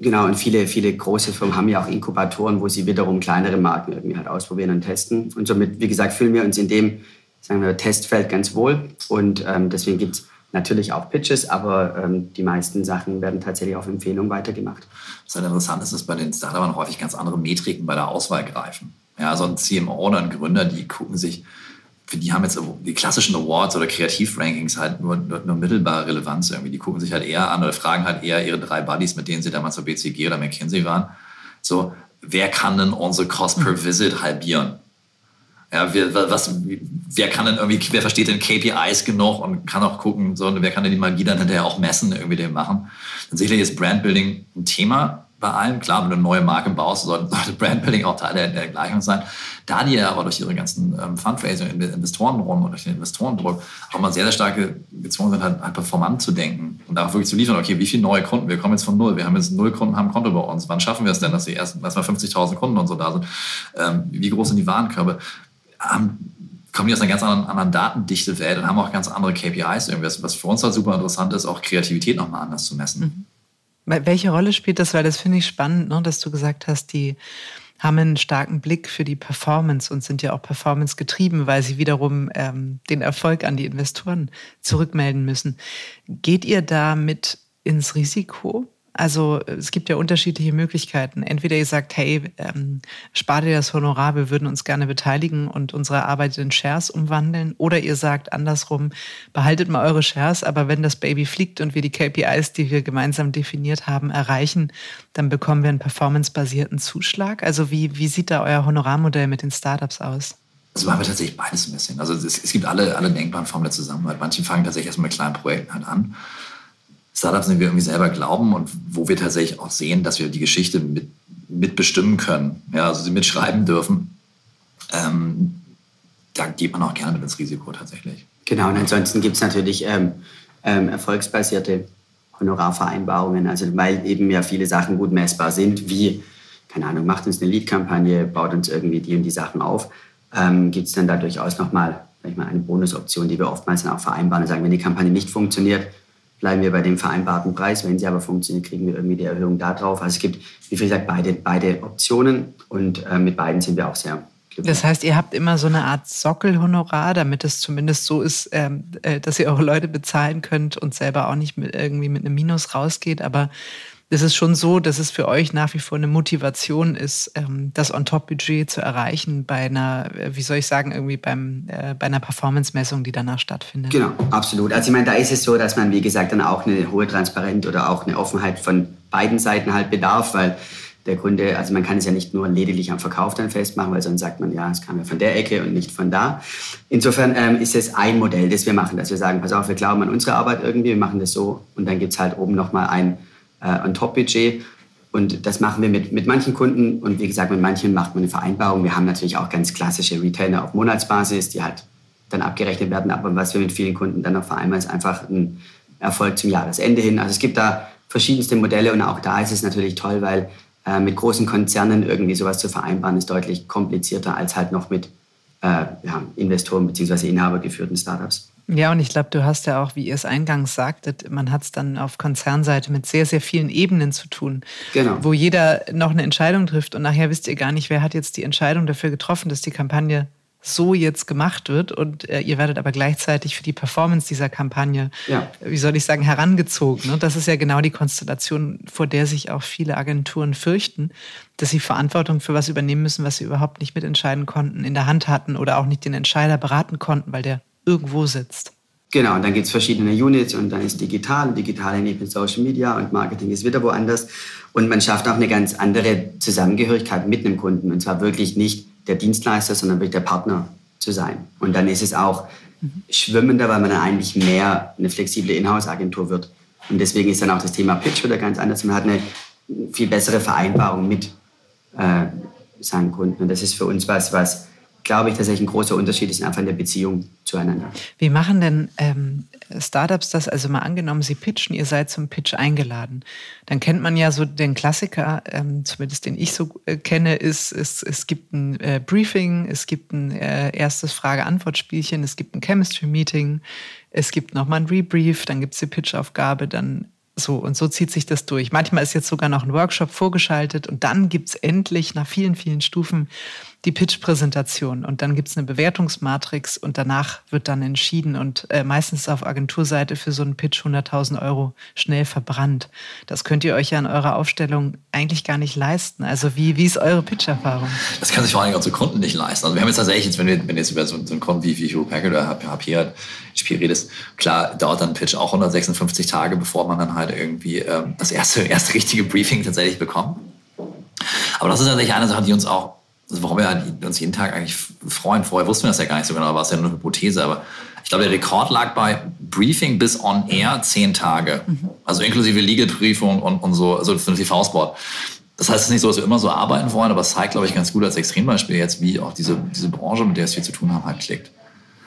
Genau, und viele, viele große Firmen haben ja auch Inkubatoren, wo sie wiederum kleinere Marken irgendwie halt ausprobieren und testen. Und somit, wie gesagt, fühlen wir uns in dem sagen wir, Testfeld ganz wohl. Und ähm, deswegen gibt es natürlich auch Pitches, aber ähm, die meisten Sachen werden tatsächlich auf Empfehlung weitergemacht. Was halt interessant ist, dass bei den Startupern häufig ganz andere Metriken bei der Auswahl greifen. Ja, so ein CMO oder ein Gründer, die gucken sich die haben jetzt die klassischen Awards oder Kreativrankings halt nur, nur, nur, mittelbare Relevanz irgendwie. Die gucken sich halt eher an oder fragen halt eher ihre drei Buddies, mit denen sie damals bei BCG oder McKinsey waren. So, wer kann denn unsere Cost per mhm. Visit halbieren? Ja, wer, was, wer kann denn irgendwie, wer versteht denn KPIs genug und kann auch gucken, so, wer kann denn die Magie dann hinterher auch messen, irgendwie dem machen? Dann sicherlich ist Brandbuilding ein Thema, bei allem. Klar, wenn du eine neue Marke baust, sollte, <laughs> sollte Brandbuilding auch Teil der, der, Gleichung sein. Da die ja aber durch ihre ganzen ähm, Fundraising, Investorenrunden und durch den Investorendruck auch mal sehr, sehr stark gezwungen sind, halt, halt performant zu denken und da wirklich zu liefern, okay, wie viele neue Kunden? Wir kommen jetzt von null. Wir haben jetzt null Kunden, haben ein Konto bei uns. Wann schaffen wir es denn, dass die ersten erstmal 50.000 Kunden und so da sind? Ähm, wie groß sind die Warenkörbe? Ähm, kommen die aus einer ganz anderen, anderen Datendichte Welt und haben auch ganz andere KPIs. Irgendwas, was für uns halt super interessant ist, auch Kreativität nochmal anders zu messen. Mhm. Welche Rolle spielt das? Weil das finde ich spannend, ne, dass du gesagt hast, die haben einen starken Blick für die Performance und sind ja auch Performance getrieben, weil sie wiederum ähm, den Erfolg an die Investoren zurückmelden müssen. Geht ihr da mit ins Risiko? Also es gibt ja unterschiedliche Möglichkeiten. Entweder ihr sagt, hey, ähm, spart ihr das Honorar, wir würden uns gerne beteiligen und unsere Arbeit in Shares umwandeln. Oder ihr sagt andersrum, behaltet mal eure Shares, aber wenn das Baby fliegt und wir die KPIs, die wir gemeinsam definiert haben, erreichen, dann bekommen wir einen performancebasierten Zuschlag. Also wie, wie sieht da euer Honorarmodell mit den Startups aus? Also machen wir tatsächlich beides ein bisschen. Also es, es gibt alle, alle denkbaren Formen der Zusammenarbeit. Manche fangen tatsächlich erstmal mit kleinen Projekten halt an Startups, die wir irgendwie selber glauben und wo wir tatsächlich auch sehen, dass wir die Geschichte mit, mitbestimmen können, ja, also sie mitschreiben dürfen, ähm, da geht man auch gerne mit ins Risiko tatsächlich. Genau, und ansonsten gibt es natürlich ähm, ähm, erfolgsbasierte Honorarvereinbarungen, also weil eben ja viele Sachen gut messbar sind, wie, keine Ahnung, macht uns eine Lead-Kampagne, baut uns irgendwie die und die Sachen auf, ähm, gibt es dann da durchaus nochmal mal, eine Bonusoption, die wir oftmals dann auch vereinbaren und sagen, wenn die Kampagne nicht funktioniert, bleiben wir bei dem vereinbarten Preis. Wenn sie aber funktioniert, kriegen wir irgendwie die Erhöhung da drauf. Also es gibt, wie gesagt, beide, beide Optionen und äh, mit beiden sind wir auch sehr glücklich. Das heißt, ihr habt immer so eine Art Sockelhonorar, damit es zumindest so ist, ähm, äh, dass ihr eure Leute bezahlen könnt und selber auch nicht mit, irgendwie mit einem Minus rausgeht. Aber es ist schon so, dass es für euch nach wie vor eine Motivation ist, ähm, das On-Top-Budget zu erreichen bei einer, äh, wie soll ich sagen, irgendwie beim, äh, bei einer Performance-Messung, die danach stattfindet. Genau, absolut. Also ich meine, da ist es so, dass man, wie gesagt, dann auch eine hohe Transparenz oder auch eine Offenheit von beiden Seiten halt bedarf, weil der Kunde, also man kann es ja nicht nur lediglich am Verkauf dann festmachen, weil sonst sagt man, ja, es kam ja von der Ecke und nicht von da. Insofern ähm, ist es ein Modell, das wir machen, dass wir sagen, pass auf, wir glauben an unsere Arbeit irgendwie, wir machen das so und dann gibt es halt oben nochmal ein äh, On-Top-Budget und das machen wir mit, mit manchen Kunden und wie gesagt, mit manchen macht man eine Vereinbarung. Wir haben natürlich auch ganz klassische Retainer auf Monatsbasis, die halt dann abgerechnet werden, aber was wir mit vielen Kunden dann noch vereinbaren, ist einfach ein Erfolg zum Jahresende hin. Also es gibt da verschiedenste Modelle und auch da ist es natürlich toll, weil äh, mit großen Konzernen irgendwie sowas zu vereinbaren, ist deutlich komplizierter als halt noch mit ja, Investoren bzw. inhabergeführten Startups. Ja, und ich glaube, du hast ja auch, wie ihr es eingangs sagtet, man hat es dann auf Konzernseite mit sehr, sehr vielen Ebenen zu tun, genau. wo jeder noch eine Entscheidung trifft und nachher wisst ihr gar nicht, wer hat jetzt die Entscheidung dafür getroffen, dass die Kampagne so jetzt gemacht wird und äh, ihr werdet aber gleichzeitig für die Performance dieser Kampagne, ja. wie soll ich sagen, herangezogen. Ne? Das ist ja genau die Konstellation, vor der sich auch viele Agenturen fürchten, dass sie Verantwortung für was übernehmen müssen, was sie überhaupt nicht mitentscheiden konnten, in der Hand hatten oder auch nicht den Entscheider beraten konnten, weil der irgendwo sitzt. Genau, und dann gibt es verschiedene Units und dann ist digital, digital mit Social Media und Marketing ist wieder woanders. Und man schafft auch eine ganz andere Zusammengehörigkeit mit einem Kunden. Und zwar wirklich nicht der Dienstleister, sondern wirklich der Partner zu sein. Und dann ist es auch schwimmender, weil man dann eigentlich mehr eine flexible Inhouse-Agentur wird. Und deswegen ist dann auch das Thema Pitch wieder ganz anders. Man hat eine viel bessere Vereinbarung mit äh, seinen Kunden. Und das ist für uns was, was glaube ich, tatsächlich ein großer Unterschied ist einfach in der Beziehung zueinander. Wie machen denn ähm, Startups das? Also mal angenommen, sie pitchen, ihr seid zum Pitch eingeladen. Dann kennt man ja so den Klassiker, ähm, zumindest den ich so äh, kenne, ist, ist, es gibt ein äh, Briefing, es gibt ein äh, erstes Frage-Antwort-Spielchen, es gibt ein Chemistry-Meeting, es gibt nochmal ein Rebrief, dann gibt es die Pitchaufgabe, dann so, und so zieht sich das durch. Manchmal ist jetzt sogar noch ein Workshop vorgeschaltet und dann gibt es endlich nach vielen, vielen Stufen die Pitch-Präsentation und dann gibt es eine Bewertungsmatrix und danach wird dann entschieden und äh, meistens auf Agenturseite für so einen Pitch 100.000 Euro schnell verbrannt. Das könnt ihr euch ja in eurer Aufstellung eigentlich gar nicht leisten. Also wie, wie ist eure Pitch-Erfahrung? Das kann sich vor allem unsere Kunden nicht leisten. Also wir haben jetzt tatsächlich, jetzt, wenn, wir, wenn jetzt über so, so einen Kunden wie, wie Hugh Packard oder HP redest, klar dauert dann ein Pitch auch 156 Tage, bevor man dann halt irgendwie ähm, das erste, <laughs> erste richtige Briefing tatsächlich bekommt. Aber das ist tatsächlich eine Sache, die uns auch warum wir uns jeden Tag eigentlich freuen. Vorher wussten wir das ja gar nicht so genau, war es ja nur eine Hypothese. Aber ich glaube, der Rekord lag bei Briefing bis on air zehn Tage. Mhm. Also inklusive Legal-Prüfung und, und so, also für den TV-Sport. Das heißt es ist nicht so, dass wir immer so arbeiten wollen, aber es zeigt, glaube ich, ganz gut als Extrembeispiel jetzt, wie auch diese, diese Branche, mit der es viel zu tun haben, halt klickt.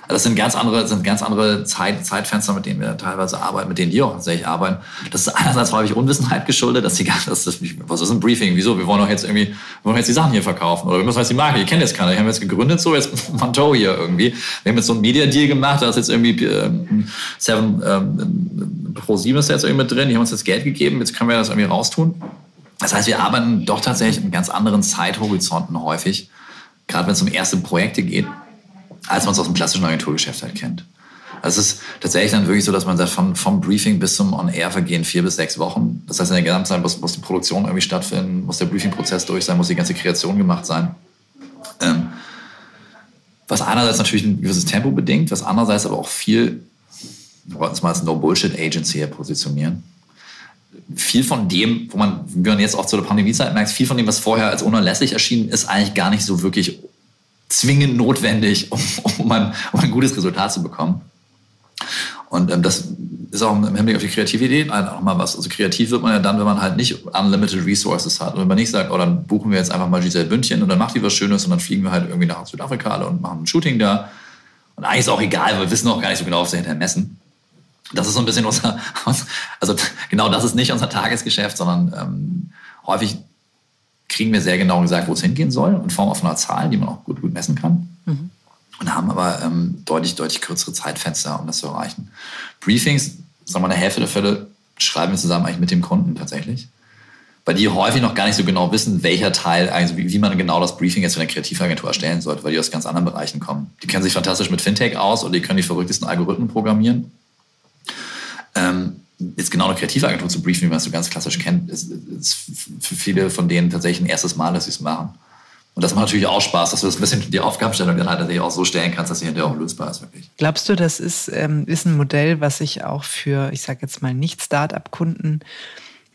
Das sind ganz andere, sind ganz andere Zeit, Zeitfenster, mit denen wir teilweise arbeiten, mit denen die auch tatsächlich arbeiten. Das ist einerseits häufig Unwissenheit geschuldet, dass sie gar das ist, was ist ein Briefing? Wieso? Wir wollen doch jetzt irgendwie, wollen jetzt die Sachen hier verkaufen. Oder wir müssen jetzt die Marke, ihr kennt jetzt keiner. Wir haben jetzt gegründet, so jetzt <laughs> Manteau hier irgendwie. Wir haben jetzt so einen Media-Deal gemacht, da ist jetzt irgendwie ähm, Seven, ähm, Pro 7 ist jetzt irgendwie mit drin, die haben uns jetzt Geld gegeben, jetzt können wir das irgendwie raustun. Das heißt, wir arbeiten doch tatsächlich in ganz anderen Zeithorizonten häufig, gerade wenn es um erste Projekte geht als man es aus dem klassischen Agenturgeschäft halt kennt. Also es ist tatsächlich dann wirklich so, dass man sagt, von, vom Briefing bis zum On-Air vergehen vier bis sechs Wochen. Das heißt, in der Gesamtzeit muss, muss die Produktion irgendwie stattfinden, muss der Briefing-Prozess durch sein, muss die ganze Kreation gemacht sein. Ähm, was einerseits natürlich ein gewisses Tempo bedingt, was andererseits aber auch viel, wir wollten es mal als No-Bullshit-Agency positionieren. Viel von dem, wo man, wie man jetzt auch zu der Pandemiezeit merkt, viel von dem, was vorher als unerlässlich erschienen ist, eigentlich gar nicht so wirklich zwingend notwendig, um, um, ein, um ein gutes Resultat zu bekommen. Und ähm, das ist auch im Hinblick auf die Kreativität auch mal was. Also kreativ wird man ja dann, wenn man halt nicht unlimited resources hat. Und wenn man nicht sagt, oh, dann buchen wir jetzt einfach mal Giselle Bündchen und dann macht die was Schönes und dann fliegen wir halt irgendwie nach Südafrika und machen ein Shooting da. Und eigentlich ist auch egal, weil wir wissen auch gar nicht so genau, was wir hinterher messen. Das ist so ein bisschen unser, <laughs> also genau das ist nicht unser Tagesgeschäft, sondern ähm, häufig kriegen wir sehr genau gesagt, wo es hingehen soll, in Form von einer Zahl, die man auch gut, gut messen kann. Mhm. Und haben aber ähm, deutlich, deutlich kürzere Zeitfenster, um das zu erreichen. Briefings, sagen wir eine Hälfte der Fälle, schreiben wir zusammen eigentlich mit dem Kunden tatsächlich. Weil die häufig noch gar nicht so genau wissen, welcher Teil, also wie, wie man genau das Briefing jetzt für eine Kreativagentur erstellen sollte, weil die aus ganz anderen Bereichen kommen. Die kennen sich fantastisch mit Fintech aus oder die können die verrücktesten Algorithmen programmieren. Ähm, jetzt genau eine Kreativagentur zu briefen, wie man es so ganz klassisch kennt, ist, ist für viele von denen tatsächlich ein erstes Mal, dass sie es machen. Und das macht natürlich auch Spaß, dass du das ein bisschen die Aufgabenstellung dann halt tatsächlich auch so stellen kannst, dass sie hinterher auch lösbar ist, wirklich. Glaubst du, das ist, ähm, ist ein Modell, was sich auch für, ich sage jetzt mal, Nicht-Start-up-Kunden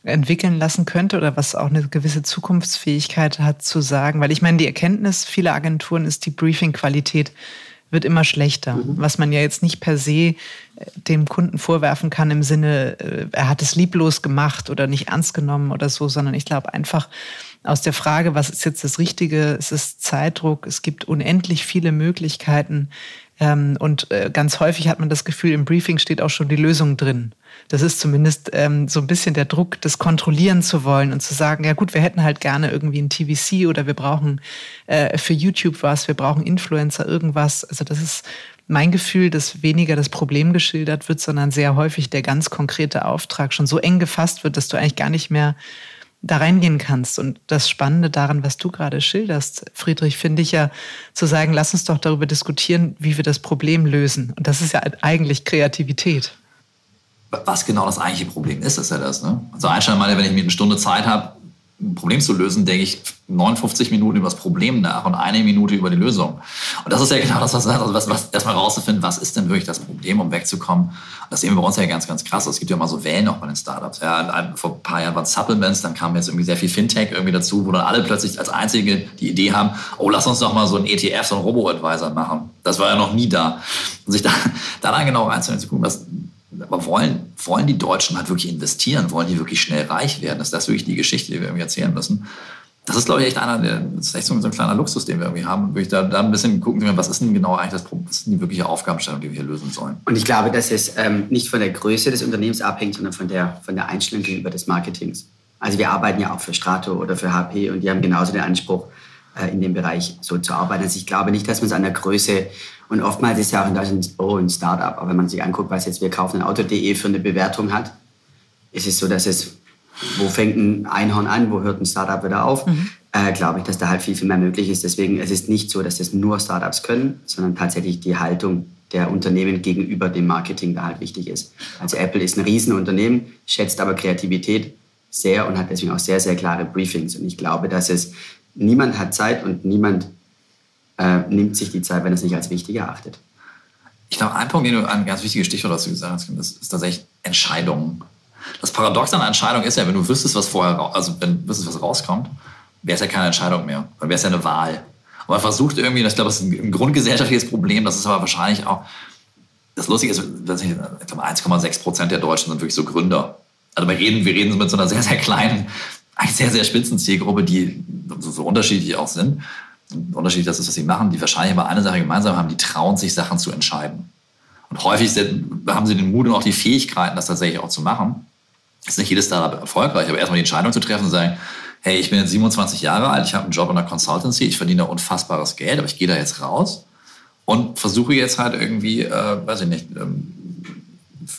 entwickeln lassen könnte oder was auch eine gewisse Zukunftsfähigkeit hat zu sagen? Weil ich meine, die Erkenntnis vieler Agenturen ist, die Briefing-Qualität wird immer schlechter. Mhm. Was man ja jetzt nicht per se äh, dem Kunden vorwerfen kann im Sinne, äh, er hat es lieblos gemacht oder nicht ernst genommen oder so, sondern ich glaube einfach aus der Frage, was ist jetzt das Richtige, es ist Zeitdruck, es gibt unendlich viele Möglichkeiten ähm, und äh, ganz häufig hat man das Gefühl, im Briefing steht auch schon die Lösung drin. Das ist zumindest ähm, so ein bisschen der Druck, das kontrollieren zu wollen und zu sagen, ja gut, wir hätten halt gerne irgendwie ein TVC oder wir brauchen äh, für YouTube was, wir brauchen Influencer, irgendwas. Also das ist mein Gefühl, dass weniger das Problem geschildert wird, sondern sehr häufig der ganz konkrete Auftrag schon so eng gefasst wird, dass du eigentlich gar nicht mehr da reingehen kannst. Und das Spannende daran, was du gerade schilderst, Friedrich, finde ich ja zu sagen, lass uns doch darüber diskutieren, wie wir das Problem lösen. Und das ist ja eigentlich Kreativität was genau das eigentliche Problem ist, ist ja das. Ne? Also Einstein meinte, wenn ich mir eine Stunde Zeit habe, ein Problem zu lösen, denke ich 59 Minuten über das Problem nach und eine Minute über die Lösung. Und das ist ja genau das, was, also was, was erstmal rauszufinden, was ist denn wirklich das Problem, um wegzukommen. Das sehen wir bei uns ja ganz, ganz krass. Es gibt ja immer so Wellen auch bei den Startups. Ja, vor ein paar Jahren waren Supplements, dann kam jetzt irgendwie sehr viel Fintech irgendwie dazu, wo dann alle plötzlich als einzige die Idee haben, oh, lass uns doch mal so ein ETF, so ein Robo-Advisor machen. Das war ja noch nie da. Und sich da, <laughs> da dann genau reinzunehmen, zu gucken, was aber wollen, wollen die Deutschen halt wirklich investieren? Wollen die wirklich schnell reich werden? Ist das wirklich die Geschichte, die wir irgendwie erzählen müssen? Das ist, glaube ich, echt einer der, das ist echt so ein kleiner Luxus, den wir irgendwie haben. Und wirklich da, da ein bisschen gucken, was ist denn genau eigentlich das Problem, was ist denn die wirkliche Aufgabenstellung, die wir hier lösen sollen. Und ich glaube, dass es ähm, nicht von der Größe des Unternehmens abhängt, sondern von der, von der Einstellung gegenüber des Marketings. Also wir arbeiten ja auch für Strato oder für HP und die haben genauso den Anspruch, äh, in dem Bereich so zu arbeiten. Also ich glaube nicht, dass man es an der Größe und oftmals ist ja auch in Deutschland oh, ein Startup. Aber wenn man sich anguckt, was jetzt wir kaufen ein Auto.de für eine Bewertung hat, ist es so, dass es, wo fängt ein Einhorn an, wo hört ein Startup wieder auf? Mhm. Äh, glaube ich, dass da halt viel, viel mehr möglich ist. Deswegen, es ist nicht so, dass das nur Startups können, sondern tatsächlich die Haltung der Unternehmen gegenüber dem Marketing da halt wichtig ist. Also Apple ist ein Riesenunternehmen, schätzt aber Kreativität sehr und hat deswegen auch sehr, sehr klare Briefings. Und ich glaube, dass es niemand hat Zeit und niemand äh, nimmt sich die Zeit, wenn es nicht als wichtig erachtet. Ich glaube, ein Punkt, den du, ein ganz wichtiges Stichwort, du gesagt hast, ist, ist tatsächlich Entscheidungen. Das Paradox an einer Entscheidung ist ja, wenn du wüsstest, was vorher, also wenn du wüsstest, was rauskommt, wäre es ja keine Entscheidung mehr. Dann wäre es ja eine Wahl. Und man versucht irgendwie, ich glaube, das ist ein, grundgesellschaftliches Problem, das ist aber wahrscheinlich auch, das Lustige ist, ich glaube, 1,6 Prozent der Deutschen sind wirklich so Gründer. Also wir reden, wir reden mit so einer sehr, sehr kleinen, eigentlich sehr, sehr spitzen Zielgruppe, die so, so unterschiedlich auch sind unterschiedlich das ist, was sie machen, die wahrscheinlich aber eine Sache gemeinsam haben, die trauen sich, Sachen zu entscheiden. Und häufig haben sie den Mut und auch die Fähigkeiten, das tatsächlich auch zu machen. Ist nicht jedes Startup erfolgreich, aber erstmal die Entscheidung zu treffen und sagen, hey, ich bin jetzt 27 Jahre alt, ich habe einen Job in der Consultancy, ich verdiene unfassbares Geld, aber ich gehe da jetzt raus und versuche jetzt halt irgendwie, äh, weiß ich nicht, ähm,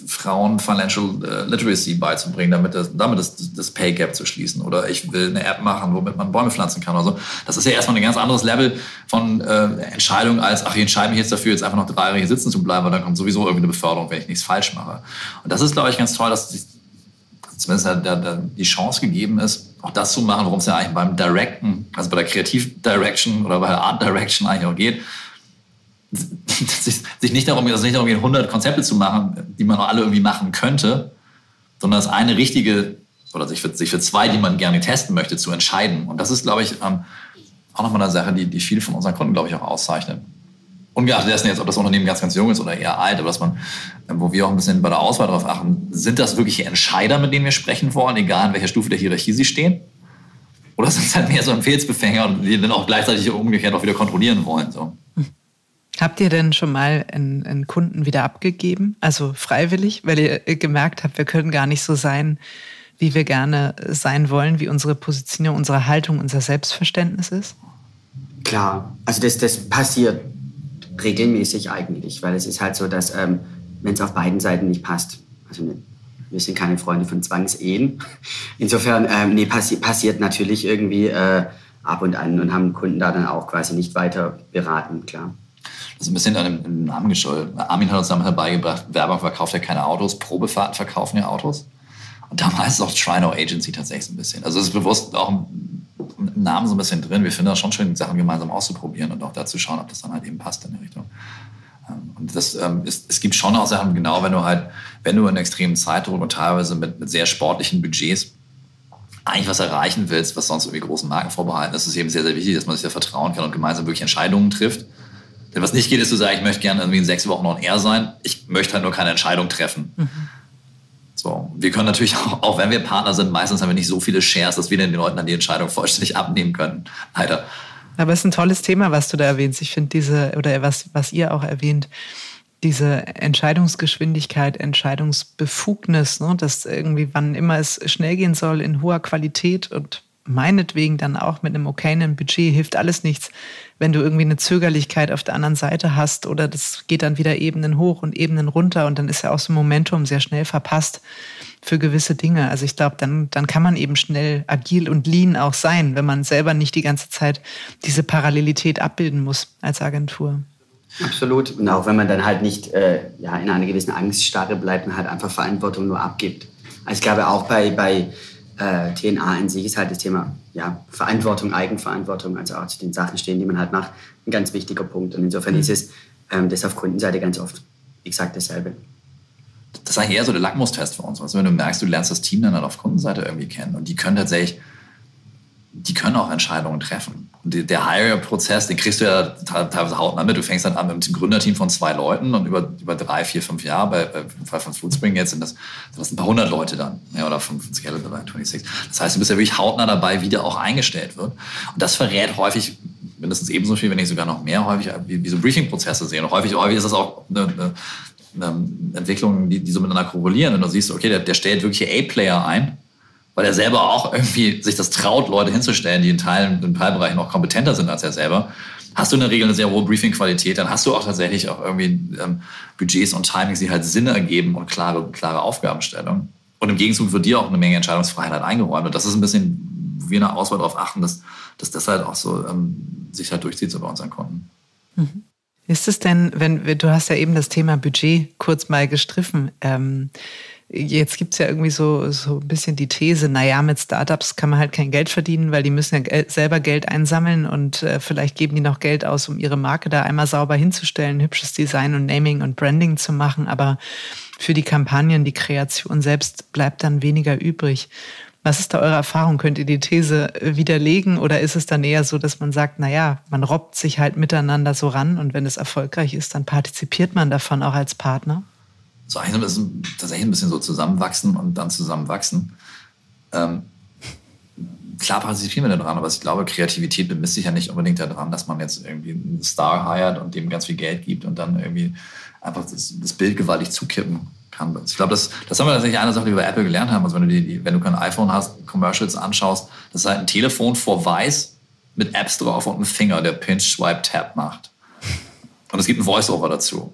Frauen Financial äh, Literacy beizubringen, damit, das, damit das, das Pay Gap zu schließen. Oder ich will eine App machen, womit man Bäume pflanzen kann oder so. Das ist ja erstmal ein ganz anderes Level von äh, Entscheidung als, ach, ich entscheide mich jetzt dafür, jetzt einfach noch drei Jahre hier sitzen zu bleiben, weil dann kommt sowieso irgendwie eine Beförderung, wenn ich nichts falsch mache. Und das ist, glaube ich, ganz toll, dass die, zumindest der, der, die Chance gegeben ist, auch das zu machen, worum es ja eigentlich beim Directen, also bei der Kreativ-Direction oder bei der Art-Direction eigentlich auch geht, sich nicht darum, also nicht darum geht, 100 Konzepte zu machen, die man auch alle irgendwie machen könnte, sondern das eine richtige oder sich für, sich für zwei, die man gerne testen möchte, zu entscheiden. Und das ist, glaube ich, ähm, auch nochmal eine Sache, die, die viele von unseren Kunden, glaube ich, auch auszeichnet. Ungeachtet dessen jetzt, ob das Unternehmen ganz, ganz jung ist oder eher alt, aber dass man, ähm, wo wir auch ein bisschen bei der Auswahl darauf achten, sind das wirkliche Entscheider, mit denen wir sprechen wollen, egal in welcher Stufe der Hierarchie sie stehen? Oder sind es halt mehr so Empfehlsbefänger, die dann auch gleichzeitig umgekehrt auch wieder kontrollieren wollen? So. Habt ihr denn schon mal einen, einen, Kunden wieder abgegeben? Also freiwillig, weil ihr gemerkt habt, wir können gar nicht so sein, wie wir gerne sein wollen, wie unsere Position, unsere Haltung, unser Selbstverständnis ist? Klar, also das, das passiert regelmäßig eigentlich, weil es ist halt so, dass ähm, wenn es auf beiden Seiten nicht passt, also ne, wir sind keine Freunde von Zwangsehen. <laughs> Insofern, ähm, nee, passi passiert natürlich irgendwie äh, ab und an und haben Kunden da dann auch quasi nicht weiter beraten, klar. Das ist ein bisschen an dem Namen geschuldet. Armin hat uns damals herbeigebracht, Werbung verkauft ja keine Autos, Probefahrten verkaufen ja Autos. Und damals ist auch Trino Agency tatsächlich ein bisschen. Also es ist bewusst auch im Namen so ein bisschen drin. Wir finden das schon schön, Sachen gemeinsam auszuprobieren und auch dazu schauen, ob das dann halt eben passt in die Richtung. Ähm, und das ähm, ist, es gibt schon auch Sachen, genau wenn du halt, wenn du in extremen Zeitdruck und teilweise mit, mit sehr sportlichen Budgets eigentlich was erreichen willst, was sonst irgendwie großen Marken vorbehalten ist, ist eben sehr, sehr wichtig, dass man sich da vertrauen kann und gemeinsam wirklich Entscheidungen trifft. Denn was nicht geht, ist zu sagen, ich möchte gerne irgendwie in sechs Wochen noch ein R sein. Ich möchte halt nur keine Entscheidung treffen. Mhm. So, wir können natürlich auch, auch wenn wir Partner sind, meistens haben wir nicht so viele Shares, dass wir den Leuten dann die Entscheidung vollständig <laughs> abnehmen können. Leider. Aber es ist ein tolles Thema, was du da erwähnst. Ich finde diese, oder was, was ihr auch erwähnt, diese Entscheidungsgeschwindigkeit, Entscheidungsbefugnis, ne, dass irgendwie, wann immer es schnell gehen soll, in hoher Qualität und meinetwegen dann auch mit einem okayen Budget hilft alles nichts, wenn du irgendwie eine Zögerlichkeit auf der anderen Seite hast oder das geht dann wieder Ebenen hoch und Ebenen runter und dann ist ja auch so ein Momentum sehr schnell verpasst für gewisse Dinge. Also ich glaube, dann, dann kann man eben schnell agil und lean auch sein, wenn man selber nicht die ganze Zeit diese Parallelität abbilden muss als Agentur. Absolut. Und auch wenn man dann halt nicht äh, ja, in einer gewissen Angststarre bleibt und halt einfach Verantwortung nur abgibt. Also ich glaube auch bei, bei äh, TNA in sich ist halt das Thema ja, Verantwortung, Eigenverantwortung, also auch zu den Sachen stehen, die man halt macht, ein ganz wichtiger Punkt. Und insofern mhm. ist es ähm, das auf Kundenseite ganz oft exakt dasselbe. Das ist eigentlich eher so der Lackmustest für uns. Also wenn du merkst, du lernst das Team dann halt auf Kundenseite irgendwie kennen und die können tatsächlich, die können auch Entscheidungen treffen der Hire-Prozess, den kriegst du ja teilweise hautnah mit. Du fängst dann an mit einem Gründerteam von zwei Leuten und über, über drei, vier, fünf Jahre, bei, bei Fall von Foodspring jetzt sind das, das ein paar hundert Leute dann, ja, oder von, von Scalable bei 26. Das heißt, du bist ja wirklich hautnah dabei, wie der auch eingestellt wird. Und das verrät häufig mindestens ebenso viel, wenn nicht sogar noch mehr häufig, wie, wie so Briefing-Prozesse sehen. Und häufig, häufig ist das auch eine, eine, eine Entwicklung, die, die so miteinander korrelieren. Wenn du siehst, okay, der, der stellt wirklich A-Player ein, weil er selber auch irgendwie sich das traut, Leute hinzustellen, die in Teilen, in Teilbereichen noch kompetenter sind als er selber. Hast du in der Regel eine sehr hohe Briefing-Qualität, dann hast du auch tatsächlich auch irgendwie ähm, Budgets und Timings, die halt Sinn ergeben und klare, klare Aufgabenstellung. Und im Gegenzug wird dir auch eine Menge Entscheidungsfreiheit eingeräumt. Und das ist ein bisschen, wie eine Auswahl darauf achten, dass, dass das halt auch so ähm, sich halt durchzieht so bei unseren Kunden. Mhm. Ist es denn, wenn du hast ja eben das Thema Budget kurz mal gestriffen, ähm, Jetzt gibt es ja irgendwie so, so ein bisschen die These, naja, mit Startups kann man halt kein Geld verdienen, weil die müssen ja selber Geld einsammeln und äh, vielleicht geben die noch Geld aus, um ihre Marke da einmal sauber hinzustellen, hübsches Design und Naming und Branding zu machen. Aber für die Kampagnen, die Kreation selbst bleibt dann weniger übrig. Was ist da eure Erfahrung? Könnt ihr die These widerlegen oder ist es dann eher so, dass man sagt, naja, man robbt sich halt miteinander so ran und wenn es erfolgreich ist, dann partizipiert man davon auch als Partner? So eigentlich ist tatsächlich ein bisschen so zusammenwachsen und dann zusammenwachsen. Ähm, klar partizipieren wir daran, aber ich glaube, Kreativität bemisst sich ja nicht unbedingt daran, dass man jetzt irgendwie einen Star hired und dem ganz viel Geld gibt und dann irgendwie einfach das, das Bild gewaltig zukippen kann. Ich glaube, das, das haben wir tatsächlich eine Sache, die wir bei Apple gelernt haben. Also wenn du, die, wenn du kein iPhone hast, Commercials anschaust, das ist halt ein Telefon vor weiß mit Apps drauf und einem Finger, der Pinch, Swipe, Tap macht. Und es gibt ein Voice-Over dazu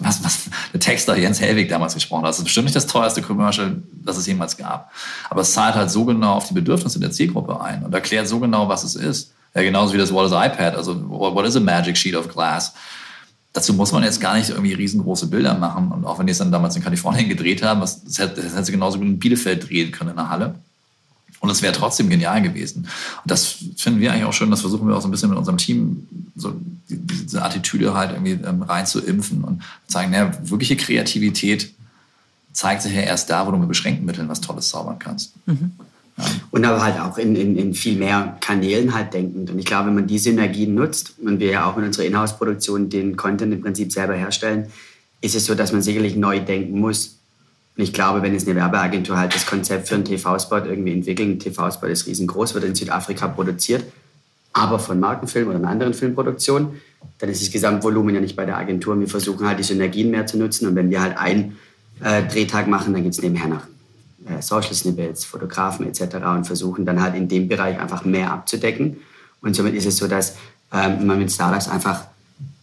was, was der Texter Jens Helwig damals gesprochen hat. Das ist bestimmt nicht das teuerste Commercial, das es jemals gab. Aber es zahlt halt so genau auf die Bedürfnisse der Zielgruppe ein und erklärt so genau, was es ist. Ja, genauso wie das What is iPad, also what is a magic sheet of glass? Dazu muss man jetzt gar nicht irgendwie riesengroße Bilder machen. Und auch wenn die es dann damals in Kalifornien gedreht haben, das, das hätte, das hätte sie genauso gut in Bielefeld drehen können in der Halle. Und es wäre trotzdem genial gewesen. Und das finden wir eigentlich auch schön, das versuchen wir auch so ein bisschen mit unserem Team, so diese Attitüde halt irgendwie ähm, rein zu impfen und zeigen, naja, wirkliche Kreativität zeigt sich ja erst da, wo du mit beschränkten Mitteln was Tolles zaubern kannst. Mhm. Ja. Und aber halt auch in, in, in, viel mehr Kanälen halt denkend. Und ich glaube, wenn man diese Synergien nutzt und wir ja auch mit unserer Inhouse-Produktion den Content im Prinzip selber herstellen, ist es so, dass man sicherlich neu denken muss. Und ich glaube, wenn jetzt eine Werbeagentur halt das Konzept für einen TV-Spot irgendwie entwickelt, ein TV-Spot ist riesengroß, wird in Südafrika produziert, aber von Markenfilmen oder einer anderen Filmproduktion, dann ist das Gesamtvolumen ja nicht bei der Agentur. Wir versuchen halt die Synergien mehr zu nutzen und wenn wir halt einen äh, Drehtag machen, dann gibt es nebenher noch äh, Social Snippets, Fotografen etc. und versuchen dann halt in dem Bereich einfach mehr abzudecken. Und somit ist es so, dass ähm, man mit Startups einfach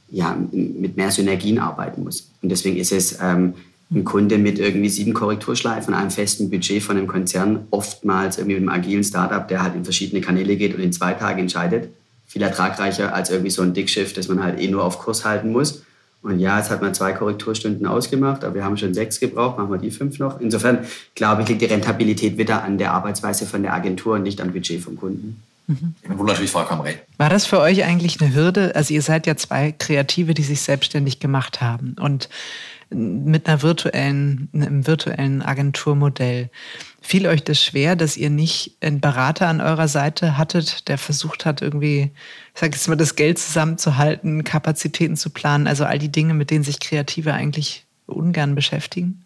ja, mit mehr Synergien arbeiten muss. Und deswegen ist es ähm, ein Kunde mit irgendwie sieben Korrekturschleifen, einem festen Budget von einem Konzern, oftmals irgendwie mit einem agilen Startup, der halt in verschiedene Kanäle geht und in zwei Tagen entscheidet, viel ertragreicher als irgendwie so ein Dickschiff, das man halt eh nur auf Kurs halten muss. Und ja, jetzt hat man zwei Korrekturstunden ausgemacht, aber wir haben schon sechs gebraucht, machen wir die fünf noch. Insofern glaube ich, liegt die Rentabilität wieder an der Arbeitsweise von der Agentur und nicht am Budget vom Kunden. Mhm. Wo natürlich vollkommen recht. War das für euch eigentlich eine Hürde? Also ihr seid ja zwei Kreative, die sich selbstständig gemacht haben und mit einer virtuellen, einem virtuellen Agenturmodell. Fiel euch das schwer, dass ihr nicht einen Berater an eurer Seite hattet, der versucht hat, irgendwie, ich sage jetzt mal, das Geld zusammenzuhalten, Kapazitäten zu planen, also all die Dinge, mit denen sich Kreative eigentlich ungern beschäftigen?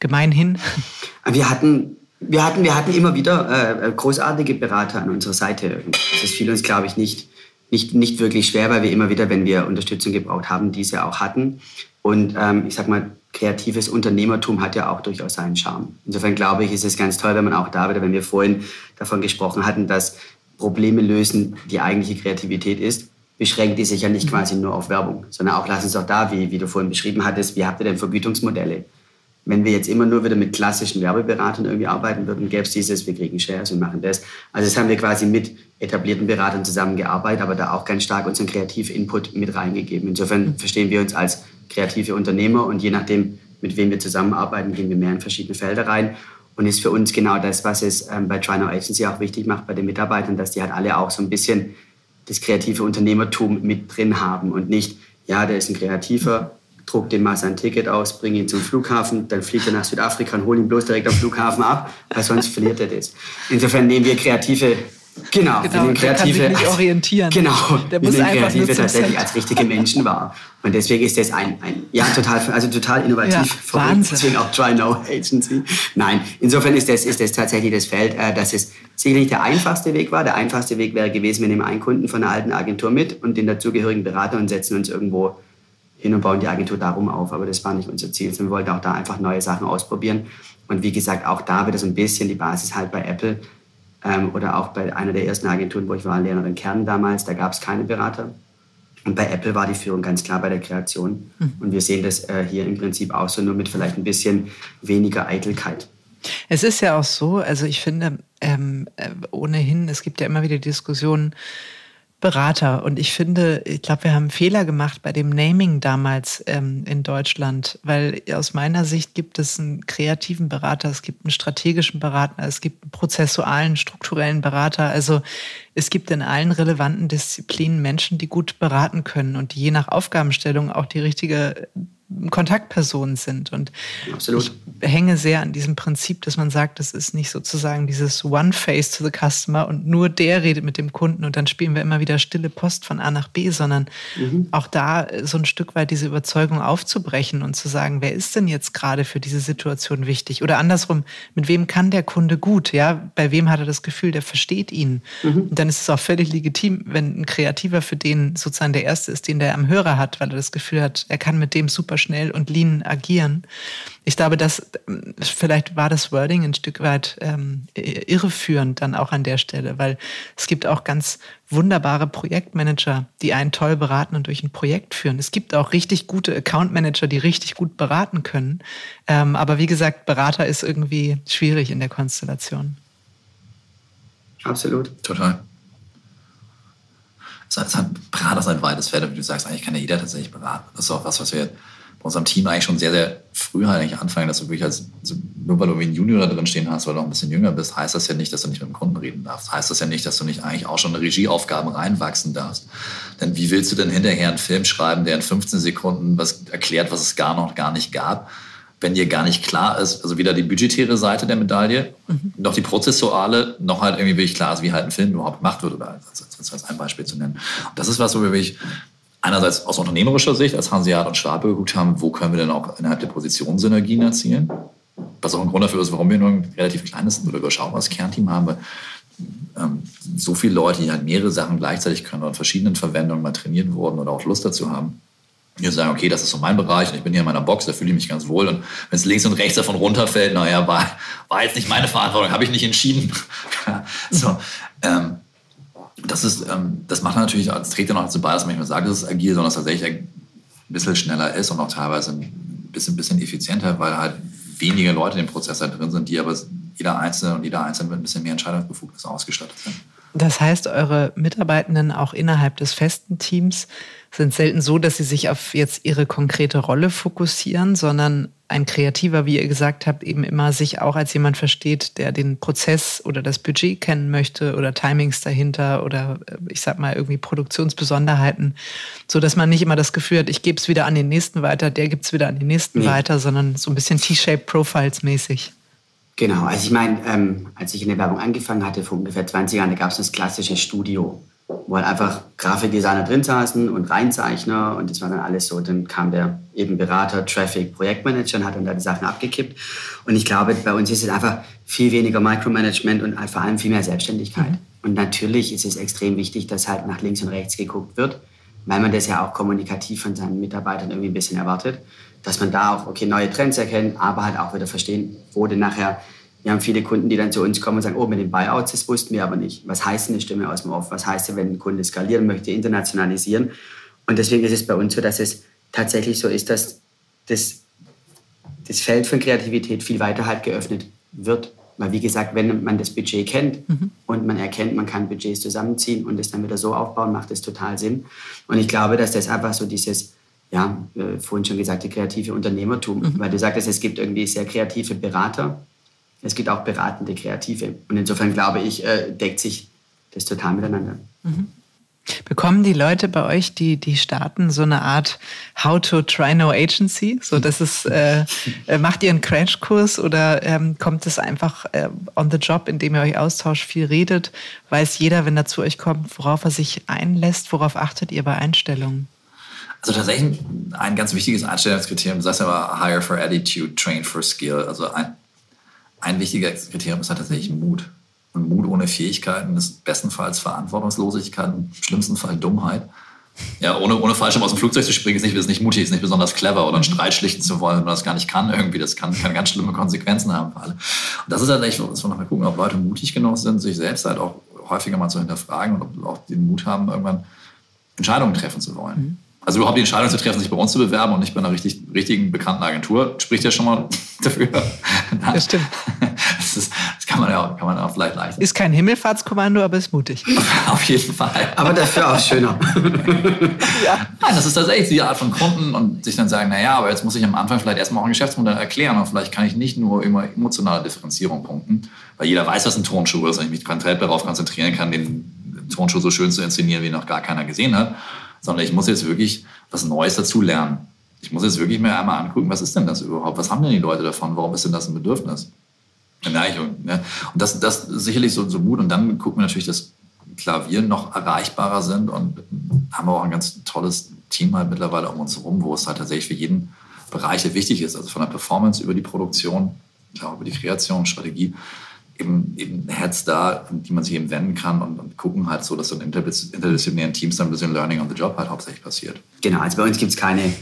Gemeinhin? <laughs> Wir hatten, wir hatten, wir hatten immer wieder äh, großartige Berater an unserer Seite. Das fiel uns, glaube ich, nicht, nicht, nicht wirklich schwer, weil wir immer wieder, wenn wir Unterstützung gebraucht haben, diese auch hatten. Und ähm, ich sag mal, kreatives Unternehmertum hat ja auch durchaus seinen Charme. Insofern glaube ich, ist es ganz toll, wenn man auch da wieder, wenn wir vorhin davon gesprochen hatten, dass Probleme lösen die eigentliche Kreativität ist, beschränkt die sich ja nicht quasi nur auf Werbung, sondern auch lass uns auch da, wie, wie du vorhin beschrieben hattest, wie habt ihr denn Vergütungsmodelle? Wenn wir jetzt immer nur wieder mit klassischen Werbeberatern irgendwie arbeiten würden, gäbe es dieses, wir kriegen Shares und machen das. Also das haben wir quasi mit etablierten Beratern zusammengearbeitet, aber da auch ganz stark unseren Kreativ-Input mit reingegeben. Insofern verstehen wir uns als kreative Unternehmer und je nachdem, mit wem wir zusammenarbeiten, gehen wir mehr in verschiedene Felder rein. Und ist für uns genau das, was es ähm, bei Try Now Agency auch wichtig macht bei den Mitarbeitern, dass die halt alle auch so ein bisschen das kreative Unternehmertum mit drin haben und nicht, ja, der ist ein Kreativer, druck dem mal sein Ticket aus, bring ihn zum Flughafen, dann fliegt er nach Südafrika und hol ihn bloß direkt am Flughafen ab, weil sonst verliert er das. Insofern nehmen wir kreative Genau, genau wir Kreative, der kann sich nicht orientieren. Genau, der muss wir nehmen Kreative tatsächlich als richtige Menschen wahr. Und deswegen ist das ein, ein ja, total, also total innovativ. Ja, Wahnsinn. Deswegen auch Try No Agency. Nein, insofern ist das, ist das tatsächlich das Feld, äh, dass es sicherlich der einfachste Weg war. Der einfachste Weg wäre gewesen, wir nehmen einen Kunden von einer alten Agentur mit und den dazugehörigen Berater und setzen uns irgendwo hin und bauen die Agentur darum auf. Aber das war nicht unser Ziel. Wir wollten auch da einfach neue Sachen ausprobieren. Und wie gesagt, auch da wird es ein bisschen die Basis halt bei Apple ähm, oder auch bei einer der ersten Agenturen, wo ich war, Lehrerin Kern damals, da gab es keine Berater. Und bei Apple war die Führung ganz klar bei der Kreation. Mhm. Und wir sehen das äh, hier im Prinzip auch so, nur mit vielleicht ein bisschen weniger Eitelkeit. Es ist ja auch so, also ich finde, ähm, äh, ohnehin, es gibt ja immer wieder Diskussionen, Berater. Und ich finde, ich glaube, wir haben Fehler gemacht bei dem Naming damals ähm, in Deutschland, weil aus meiner Sicht gibt es einen kreativen Berater, es gibt einen strategischen Berater, es gibt einen prozessualen, strukturellen Berater. Also es gibt in allen relevanten Disziplinen Menschen, die gut beraten können und die je nach Aufgabenstellung auch die richtige Kontaktpersonen sind. Und Absolut. ich hänge sehr an diesem Prinzip, dass man sagt, das ist nicht sozusagen dieses One Face to the Customer und nur der redet mit dem Kunden und dann spielen wir immer wieder stille Post von A nach B, sondern mhm. auch da so ein Stück weit diese Überzeugung aufzubrechen und zu sagen, wer ist denn jetzt gerade für diese Situation wichtig? Oder andersrum, mit wem kann der Kunde gut? Ja, bei wem hat er das Gefühl, der versteht ihn? Mhm. Und dann ist es auch völlig legitim, wenn ein Kreativer für den sozusagen der Erste ist, den der am Hörer hat, weil er das Gefühl hat, er kann mit dem super schnell und lean agieren. Ich glaube, dass vielleicht war das Wording ein Stück weit ähm, irreführend dann auch an der Stelle, weil es gibt auch ganz wunderbare Projektmanager, die einen toll beraten und durch ein Projekt führen. Es gibt auch richtig gute Accountmanager, die richtig gut beraten können. Ähm, aber wie gesagt, Berater ist irgendwie schwierig in der Konstellation. Absolut. Total. Es hat, Berater ist ein weites Feld, wie du sagst, eigentlich kann ja jeder tatsächlich beraten. Das ist auch was, was wir unserem Team eigentlich schon sehr, sehr früh halt eigentlich anfangen, dass du wirklich als, also nur weil du wie ein Junior da drin stehen hast, weil du auch ein bisschen jünger bist, heißt das ja nicht, dass du nicht mit dem Kunden reden darfst. Heißt das ja nicht, dass du nicht eigentlich auch schon eine Regieaufgaben reinwachsen darfst. Denn wie willst du denn hinterher einen Film schreiben, der in 15 Sekunden was erklärt, was es gar noch gar nicht gab? wenn dir gar nicht klar ist, also weder die budgetäre Seite der Medaille, mhm. noch die prozessuale, noch halt irgendwie wirklich klar ist, wie halt ein Film überhaupt gemacht wird, oder als, als, als ein Beispiel zu nennen. Und das ist was, wo wir wirklich einerseits aus unternehmerischer Sicht als Hanseat und Schwabe geguckt haben, wo können wir denn auch innerhalb der Position Synergien erzielen. Was auch ein Grund dafür ist, warum wir nur ein relativ kleines oder überschaubares Kernteam haben, weil ähm, so viele Leute, die halt mehrere Sachen gleichzeitig können und verschiedenen Verwendungen mal trainiert wurden oder auch Lust dazu haben. Wir sagen, okay, das ist so mein Bereich und ich bin hier in meiner Box, da fühle ich mich ganz wohl. Und wenn es links und rechts davon runterfällt, naja, war, war jetzt nicht meine Verantwortung, habe ich nicht entschieden. <laughs> so, ähm, das ist, ähm, das macht natürlich, das trägt ja noch dazu bei, dass man nicht mehr sagt, es agil, sondern es tatsächlich ein bisschen schneller ist und auch teilweise ein bisschen, bisschen effizienter, weil halt weniger Leute in dem Prozess halt drin sind, die aber jeder Einzelne und jeder Einzelne mit ein bisschen mehr Entscheidungsbefugnis ausgestattet sind. Das heißt, eure Mitarbeitenden auch innerhalb des festen Teams sind selten so, dass sie sich auf jetzt ihre konkrete Rolle fokussieren, sondern ein Kreativer, wie ihr gesagt habt, eben immer sich auch als jemand versteht, der den Prozess oder das Budget kennen möchte oder Timings dahinter oder äh, ich sag mal irgendwie Produktionsbesonderheiten, so dass man nicht immer das Gefühl hat, ich gebe es wieder an den nächsten weiter, der gibt es wieder an den nächsten nee. weiter, sondern so ein bisschen T-shaped Profiles mäßig. Genau, also ich meine, ähm, als ich in der Werbung angefangen hatte, vor ungefähr 20 Jahren, da gab es das klassische Studio, wo halt einfach Grafikdesigner drin saßen und Reinzeichner und das war dann alles so. Dann kam der eben Berater, Traffic, Projektmanager und hat dann da die Sachen abgekippt. Und ich glaube, bei uns ist es einfach viel weniger Micromanagement und halt vor allem viel mehr Selbstständigkeit. Mhm. Und natürlich ist es extrem wichtig, dass halt nach links und rechts geguckt wird, weil man das ja auch kommunikativ von seinen Mitarbeitern irgendwie ein bisschen erwartet dass man da auch okay, neue Trends erkennt, aber halt auch wieder verstehen, wo denn nachher, wir haben viele Kunden, die dann zu uns kommen und sagen, oh, mit den Buyouts, das wussten wir aber nicht. Was heißt denn eine Stimme aus dem Off? Was heißt denn, wenn ein Kunde skalieren möchte, internationalisieren? Und deswegen ist es bei uns so, dass es tatsächlich so ist, dass das, das Feld von Kreativität viel weiter halt geöffnet wird. Weil wie gesagt, wenn man das Budget kennt mhm. und man erkennt, man kann Budgets zusammenziehen und es dann wieder so aufbauen, macht das total Sinn. Und ich glaube, dass das einfach so dieses ja, äh, vorhin schon gesagt, die kreative Unternehmertum. Mhm. Weil du sagtest, es gibt irgendwie sehr kreative Berater, es gibt auch beratende Kreative. Und insofern glaube ich, äh, deckt sich das total miteinander. Mhm. Bekommen die Leute bei euch, die, die starten, so eine Art How to Try No Agency? So, dass es, äh, äh, macht ihr einen Crashkurs oder ähm, kommt es einfach äh, on the job, indem ihr euch austauscht, viel redet? Weiß jeder, wenn er zu euch kommt, worauf er sich einlässt? Worauf achtet ihr bei Einstellungen? Also tatsächlich ein ganz wichtiges Einstellungskriterium, du sagst aber Hire for Attitude, Train for Skill. Also ein, ein wichtiges Kriterium ist halt tatsächlich Mut. Und Mut ohne Fähigkeiten ist bestenfalls Verantwortungslosigkeit, im schlimmsten Fall Dummheit. Ja, ohne, ohne Fallschirm aus dem Flugzeug zu springen, ist nicht, ist nicht mutig, ist nicht besonders clever oder einen Streit schlichten zu wollen, wenn man das gar nicht kann irgendwie. Das kann, kann ganz schlimme Konsequenzen haben für alle. Und das ist halt echt, dass wir noch mal gucken, ob Leute mutig genug sind, sich selbst halt auch häufiger mal zu hinterfragen und ob auch den Mut haben, irgendwann Entscheidungen treffen zu wollen. Also überhaupt die Entscheidung zu treffen, sich bei uns zu bewerben und nicht bei einer richtig, richtigen, bekannten Agentur, spricht ja schon mal <laughs> dafür. Das stimmt. <laughs> Das, ist, das kann man ja auch, kann man auch vielleicht leicht. Ist kein Himmelfahrtskommando, aber ist mutig. <laughs> Auf jeden Fall. Aber dafür auch schöner. ja. Nein, das ist tatsächlich die Art von Kunden und sich dann sagen, naja, aber jetzt muss ich am Anfang vielleicht erstmal auch ein Geschäftsmodell erklären und vielleicht kann ich nicht nur immer emotionale Differenzierung punkten, weil jeder weiß, was ein Tonschuh ist und ich mich komplett darauf konzentrieren kann, den Tonschuh so schön zu inszenieren, wie noch gar keiner gesehen hat sondern ich muss jetzt wirklich was Neues dazu lernen. Ich muss jetzt wirklich mir einmal angucken, was ist denn das überhaupt? Was haben denn die Leute davon? Warum ist denn das ein Bedürfnis? Neigung, ne? Und das, das sicherlich so, so gut. Und dann gucken wir natürlich, dass Klavier noch erreichbarer sind und haben auch ein ganz tolles Team halt mittlerweile um uns herum, wo es halt tatsächlich für jeden Bereich wichtig ist. Also von der Performance über die Produktion, ja, über die Kreation, Strategie eben, eben Heads da, die man sich eben wenden kann und, und gucken halt so, dass so in interdisziplinären Teams dann ein bisschen Learning on the Job halt hauptsächlich passiert. Genau, also bei uns gibt es keine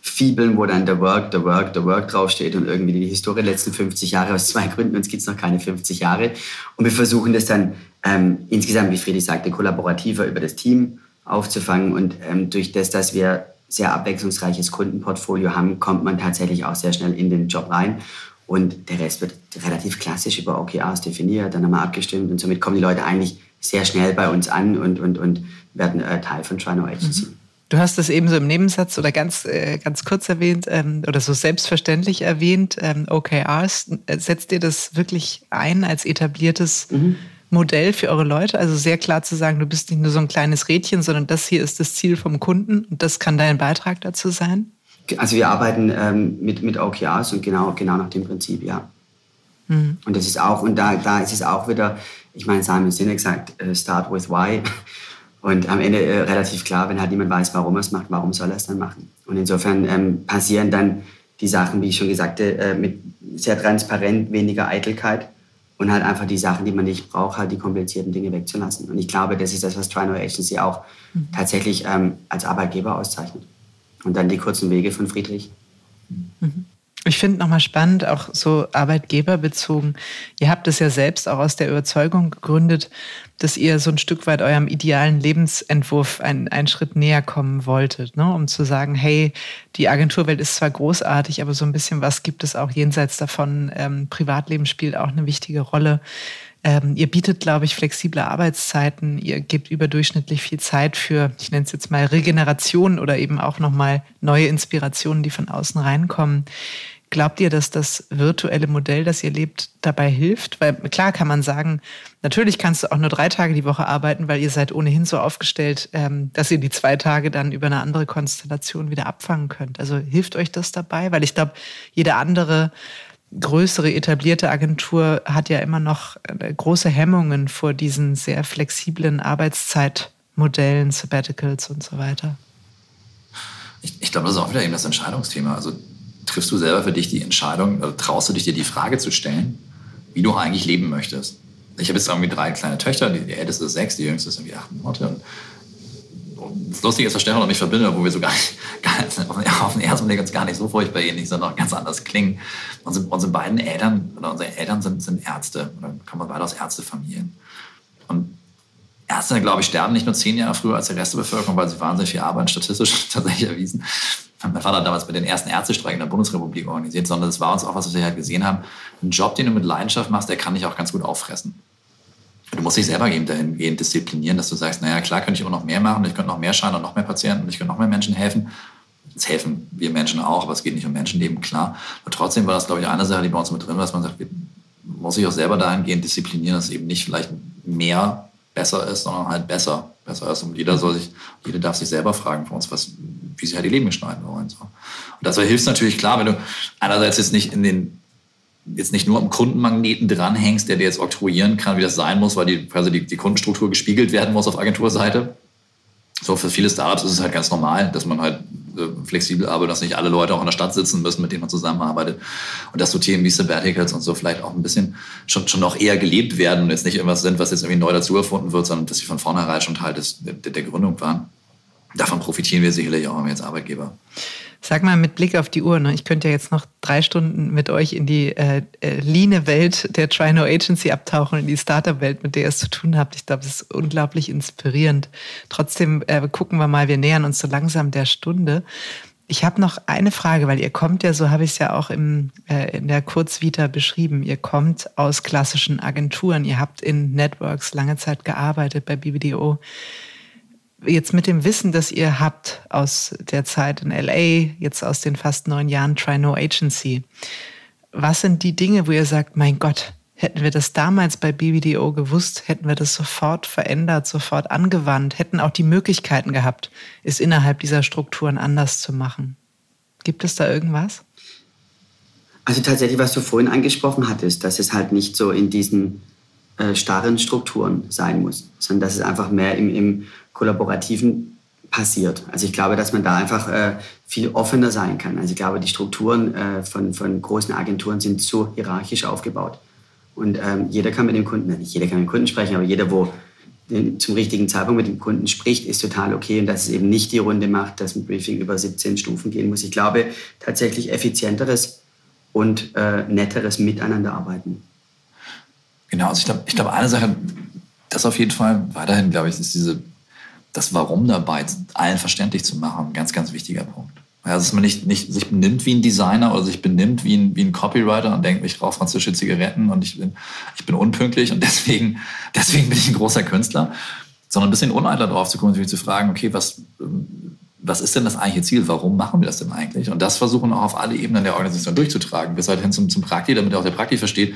Fibeln, wo dann der Work, der Work, der Work draufsteht und irgendwie die Historie der letzten 50 Jahre aus zwei Gründen, uns gibt es noch keine 50 Jahre. Und wir versuchen das dann ähm, insgesamt, wie Friedrich sagte, kollaborativer über das Team aufzufangen und ähm, durch das, dass wir sehr abwechslungsreiches Kundenportfolio haben, kommt man tatsächlich auch sehr schnell in den Job rein und der Rest wird relativ klassisch über OKRs definiert, dann haben wir abgestimmt und somit kommen die Leute eigentlich sehr schnell bei uns an und, und, und werden äh, Teil von Trino Agency. Mhm. Du hast es eben so im Nebensatz oder ganz, äh, ganz kurz erwähnt ähm, oder so selbstverständlich erwähnt, ähm, OKRs. Setzt ihr das wirklich ein als etabliertes mhm. Modell für eure Leute? Also sehr klar zu sagen, du bist nicht nur so ein kleines Rädchen, sondern das hier ist das Ziel vom Kunden und das kann dein Beitrag dazu sein? Also wir arbeiten ähm, mit, mit OKRs und genau, genau nach dem Prinzip, ja. Mhm. Und das ist auch, und da, da ist es auch wieder, ich meine, Simon Sinek sagt, uh, start with why. Und am Ende äh, relativ klar, wenn halt niemand weiß, warum er es macht, warum soll er es dann machen? Und insofern ähm, passieren dann die Sachen, wie ich schon gesagt habe, äh, mit sehr transparent, weniger Eitelkeit und halt einfach die Sachen, die man nicht braucht, halt die komplizierten Dinge wegzulassen. Und ich glaube, das ist das, was Trino Agency auch mhm. tatsächlich ähm, als Arbeitgeber auszeichnet. Und dann die kurzen Wege von Friedrich. Mhm. Ich finde nochmal spannend, auch so arbeitgeberbezogen. Ihr habt es ja selbst auch aus der Überzeugung gegründet, dass ihr so ein Stück weit eurem idealen Lebensentwurf einen, einen Schritt näher kommen wolltet, ne? um zu sagen, hey, die Agenturwelt ist zwar großartig, aber so ein bisschen was gibt es auch jenseits davon. Ähm, Privatleben spielt auch eine wichtige Rolle. Ähm, ihr bietet, glaube ich, flexible Arbeitszeiten. Ihr gebt überdurchschnittlich viel Zeit für, ich nenne es jetzt mal Regeneration oder eben auch nochmal neue Inspirationen, die von außen reinkommen. Glaubt ihr, dass das virtuelle Modell, das ihr lebt, dabei hilft? Weil klar kann man sagen, natürlich kannst du auch nur drei Tage die Woche arbeiten, weil ihr seid ohnehin so aufgestellt, ähm, dass ihr die zwei Tage dann über eine andere Konstellation wieder abfangen könnt. Also hilft euch das dabei? Weil ich glaube, jede andere größere etablierte Agentur hat ja immer noch äh, große Hemmungen vor diesen sehr flexiblen Arbeitszeitmodellen, Sabbaticals und so weiter. Ich, ich glaube, das ist auch wieder eben das Entscheidungsthema. Also triffst du selber für dich die Entscheidung, oder traust du dich dir die Frage zu stellen, wie du eigentlich leben möchtest? Ich habe jetzt irgendwie drei kleine Töchter, die, die älteste ist sechs, die jüngste ist irgendwie acht Monate. Und, das Lustige ist, dass Stefan und ich verbinde, wo wir so gar nicht, <laughs> gar nicht auf den ersten Blick uns gar nicht so furchtbar ähnlich, sondern auch ganz anders klingen. Unsere, unsere beiden Eltern oder unsere Eltern sind, sind Ärzte oder kommen beide aus Ärztefamilien. Und Ärzte, glaube ich, sterben nicht nur zehn Jahre früher als die Rest der Bevölkerung, weil sie wahnsinnig viel arbeiten, statistisch <laughs> tatsächlich erwiesen. Mein Vater hat damals mit den ersten Ärztestreiken in der Bundesrepublik organisiert, sondern es war uns auch was, was wir halt gesehen haben. Ein Job, den du mit Leidenschaft machst, der kann dich auch ganz gut auffressen. Du musst dich selber eben dahingehend disziplinieren, dass du sagst, naja, klar könnte ich auch noch mehr machen, ich könnte noch mehr schauen und noch mehr Patienten und ich könnte noch mehr Menschen helfen. Jetzt helfen wir Menschen auch, aber es geht nicht um Menschenleben, klar. Aber trotzdem war das, glaube ich, eine Sache, die bei uns mit drin war, dass man sagt, muss sich auch selber dahingehend disziplinieren, dass eben nicht vielleicht mehr besser ist, sondern halt besser. Besser ist. Und jeder soll sich, jeder darf sich selber fragen für uns, was, wie sie halt ihr Leben gestalten wollen. So. Und dazu hilft es natürlich klar, wenn du einerseits jetzt nicht in den jetzt nicht nur am Kundenmagneten dranhängst, der dir jetzt oktroyieren kann, wie das sein muss, weil die, quasi die, die Kundenstruktur gespiegelt werden muss auf Agenturseite. So für viele Startups ist es halt ganz normal, dass man halt äh, flexibel arbeitet, dass nicht alle Leute auch in der Stadt sitzen müssen, mit denen man zusammenarbeitet. Und dass so Themen wie Sabbaticals und so vielleicht auch ein bisschen schon, schon noch eher gelebt werden und jetzt nicht irgendwas sind, was jetzt irgendwie neu dazu erfunden wird, sondern dass sie von vornherein schon Teil des, der, der Gründung waren. Davon profitieren wir sicherlich auch als Arbeitgeber. Sag mal mit Blick auf die Uhr, ne? ich könnte ja jetzt noch drei Stunden mit euch in die äh, äh, Line-Welt der Trino Agency abtauchen, in die Startup-Welt, mit der ihr es zu tun habt. Ich glaube, das ist unglaublich inspirierend. Trotzdem äh, gucken wir mal, wir nähern uns so langsam der Stunde. Ich habe noch eine Frage, weil ihr kommt ja, so habe ich es ja auch im, äh, in der Kurzvita beschrieben, ihr kommt aus klassischen Agenturen, ihr habt in Networks lange Zeit gearbeitet bei BBDO jetzt mit dem Wissen, das ihr habt aus der Zeit in LA, jetzt aus den fast neun Jahren Try No Agency, was sind die Dinge, wo ihr sagt, mein Gott, hätten wir das damals bei BBDO gewusst, hätten wir das sofort verändert, sofort angewandt, hätten auch die Möglichkeiten gehabt, es innerhalb dieser Strukturen anders zu machen. Gibt es da irgendwas? Also tatsächlich, was du vorhin angesprochen hattest, dass es halt nicht so in diesen äh, starren Strukturen sein muss, sondern dass es einfach mehr im, im Kollaborativen passiert. Also ich glaube, dass man da einfach äh, viel offener sein kann. Also ich glaube, die Strukturen äh, von, von großen Agenturen sind zu hierarchisch aufgebaut. Und ähm, jeder kann mit dem Kunden, nicht jeder kann mit dem Kunden sprechen, aber jeder, wo den, zum richtigen Zeitpunkt mit dem Kunden spricht, ist total okay. Und dass es eben nicht die Runde macht, dass ein Briefing über 17 Stufen gehen muss. Ich glaube, tatsächlich effizienteres und äh, netteres Miteinander arbeiten. Genau, also ich glaube, ich glaub, eine Sache, das auf jeden Fall weiterhin, glaube ich, ist diese das Warum dabei allen verständlich zu machen, ganz, ganz wichtiger Punkt. Also, dass man nicht, nicht sich benimmt wie ein Designer oder sich benimmt wie ein, wie ein Copywriter und denkt, ich rauche französische Zigaretten und ich bin, ich bin unpünktlich und <laughs> deswegen, deswegen bin ich ein großer Künstler, sondern ein bisschen uneitel drauf zu kommen und sich zu fragen, okay, was, was ist denn das eigentliche Ziel? Warum machen wir das denn eigentlich? Und das versuchen auch auf alle Ebenen der Organisation durchzutragen, bis halt hin zum, zum Prakti, damit auch der Prakti versteht,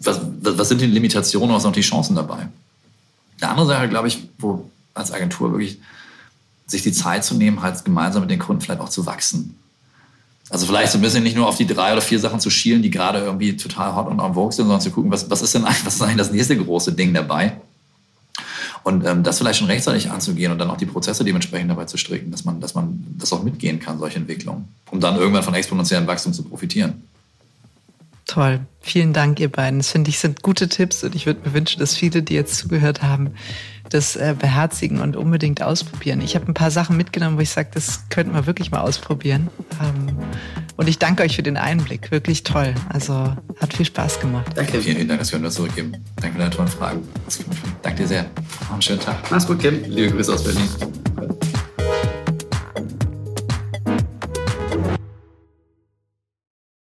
was, was sind die Limitationen, was sind auch die Chancen dabei. Eine andere Sache, glaube ich, wo als Agentur wirklich sich die Zeit zu nehmen, halt gemeinsam mit den Kunden vielleicht auch zu wachsen. Also vielleicht so ein bisschen nicht nur auf die drei oder vier Sachen zu schielen, die gerade irgendwie total hot und en vogue sind, sondern zu gucken, was, was ist denn eigentlich, <laughs> was ist eigentlich das nächste große Ding dabei? Und ähm, das vielleicht schon rechtzeitig anzugehen und dann auch die Prozesse dementsprechend dabei zu stricken, dass man, dass man das auch mitgehen kann, solche Entwicklungen, um dann irgendwann von exponentiellem Wachstum zu profitieren. Toll. Vielen Dank, ihr beiden. Das finde ich sind gute Tipps und ich würde mir wünschen, dass viele, die jetzt zugehört haben, das äh, beherzigen und unbedingt ausprobieren. Ich habe ein paar Sachen mitgenommen, wo ich sage, das könnten wir wirklich mal ausprobieren. Ähm, und ich danke euch für den Einblick. Wirklich toll. Also hat viel Spaß gemacht. Danke. Vielen, vielen Dank, dass wir uns zurückgeben. Danke für deine tollen Fragen. Danke dir sehr. Einen schönen Tag. Mach's gut, Kim. Liebe Grüße aus Berlin.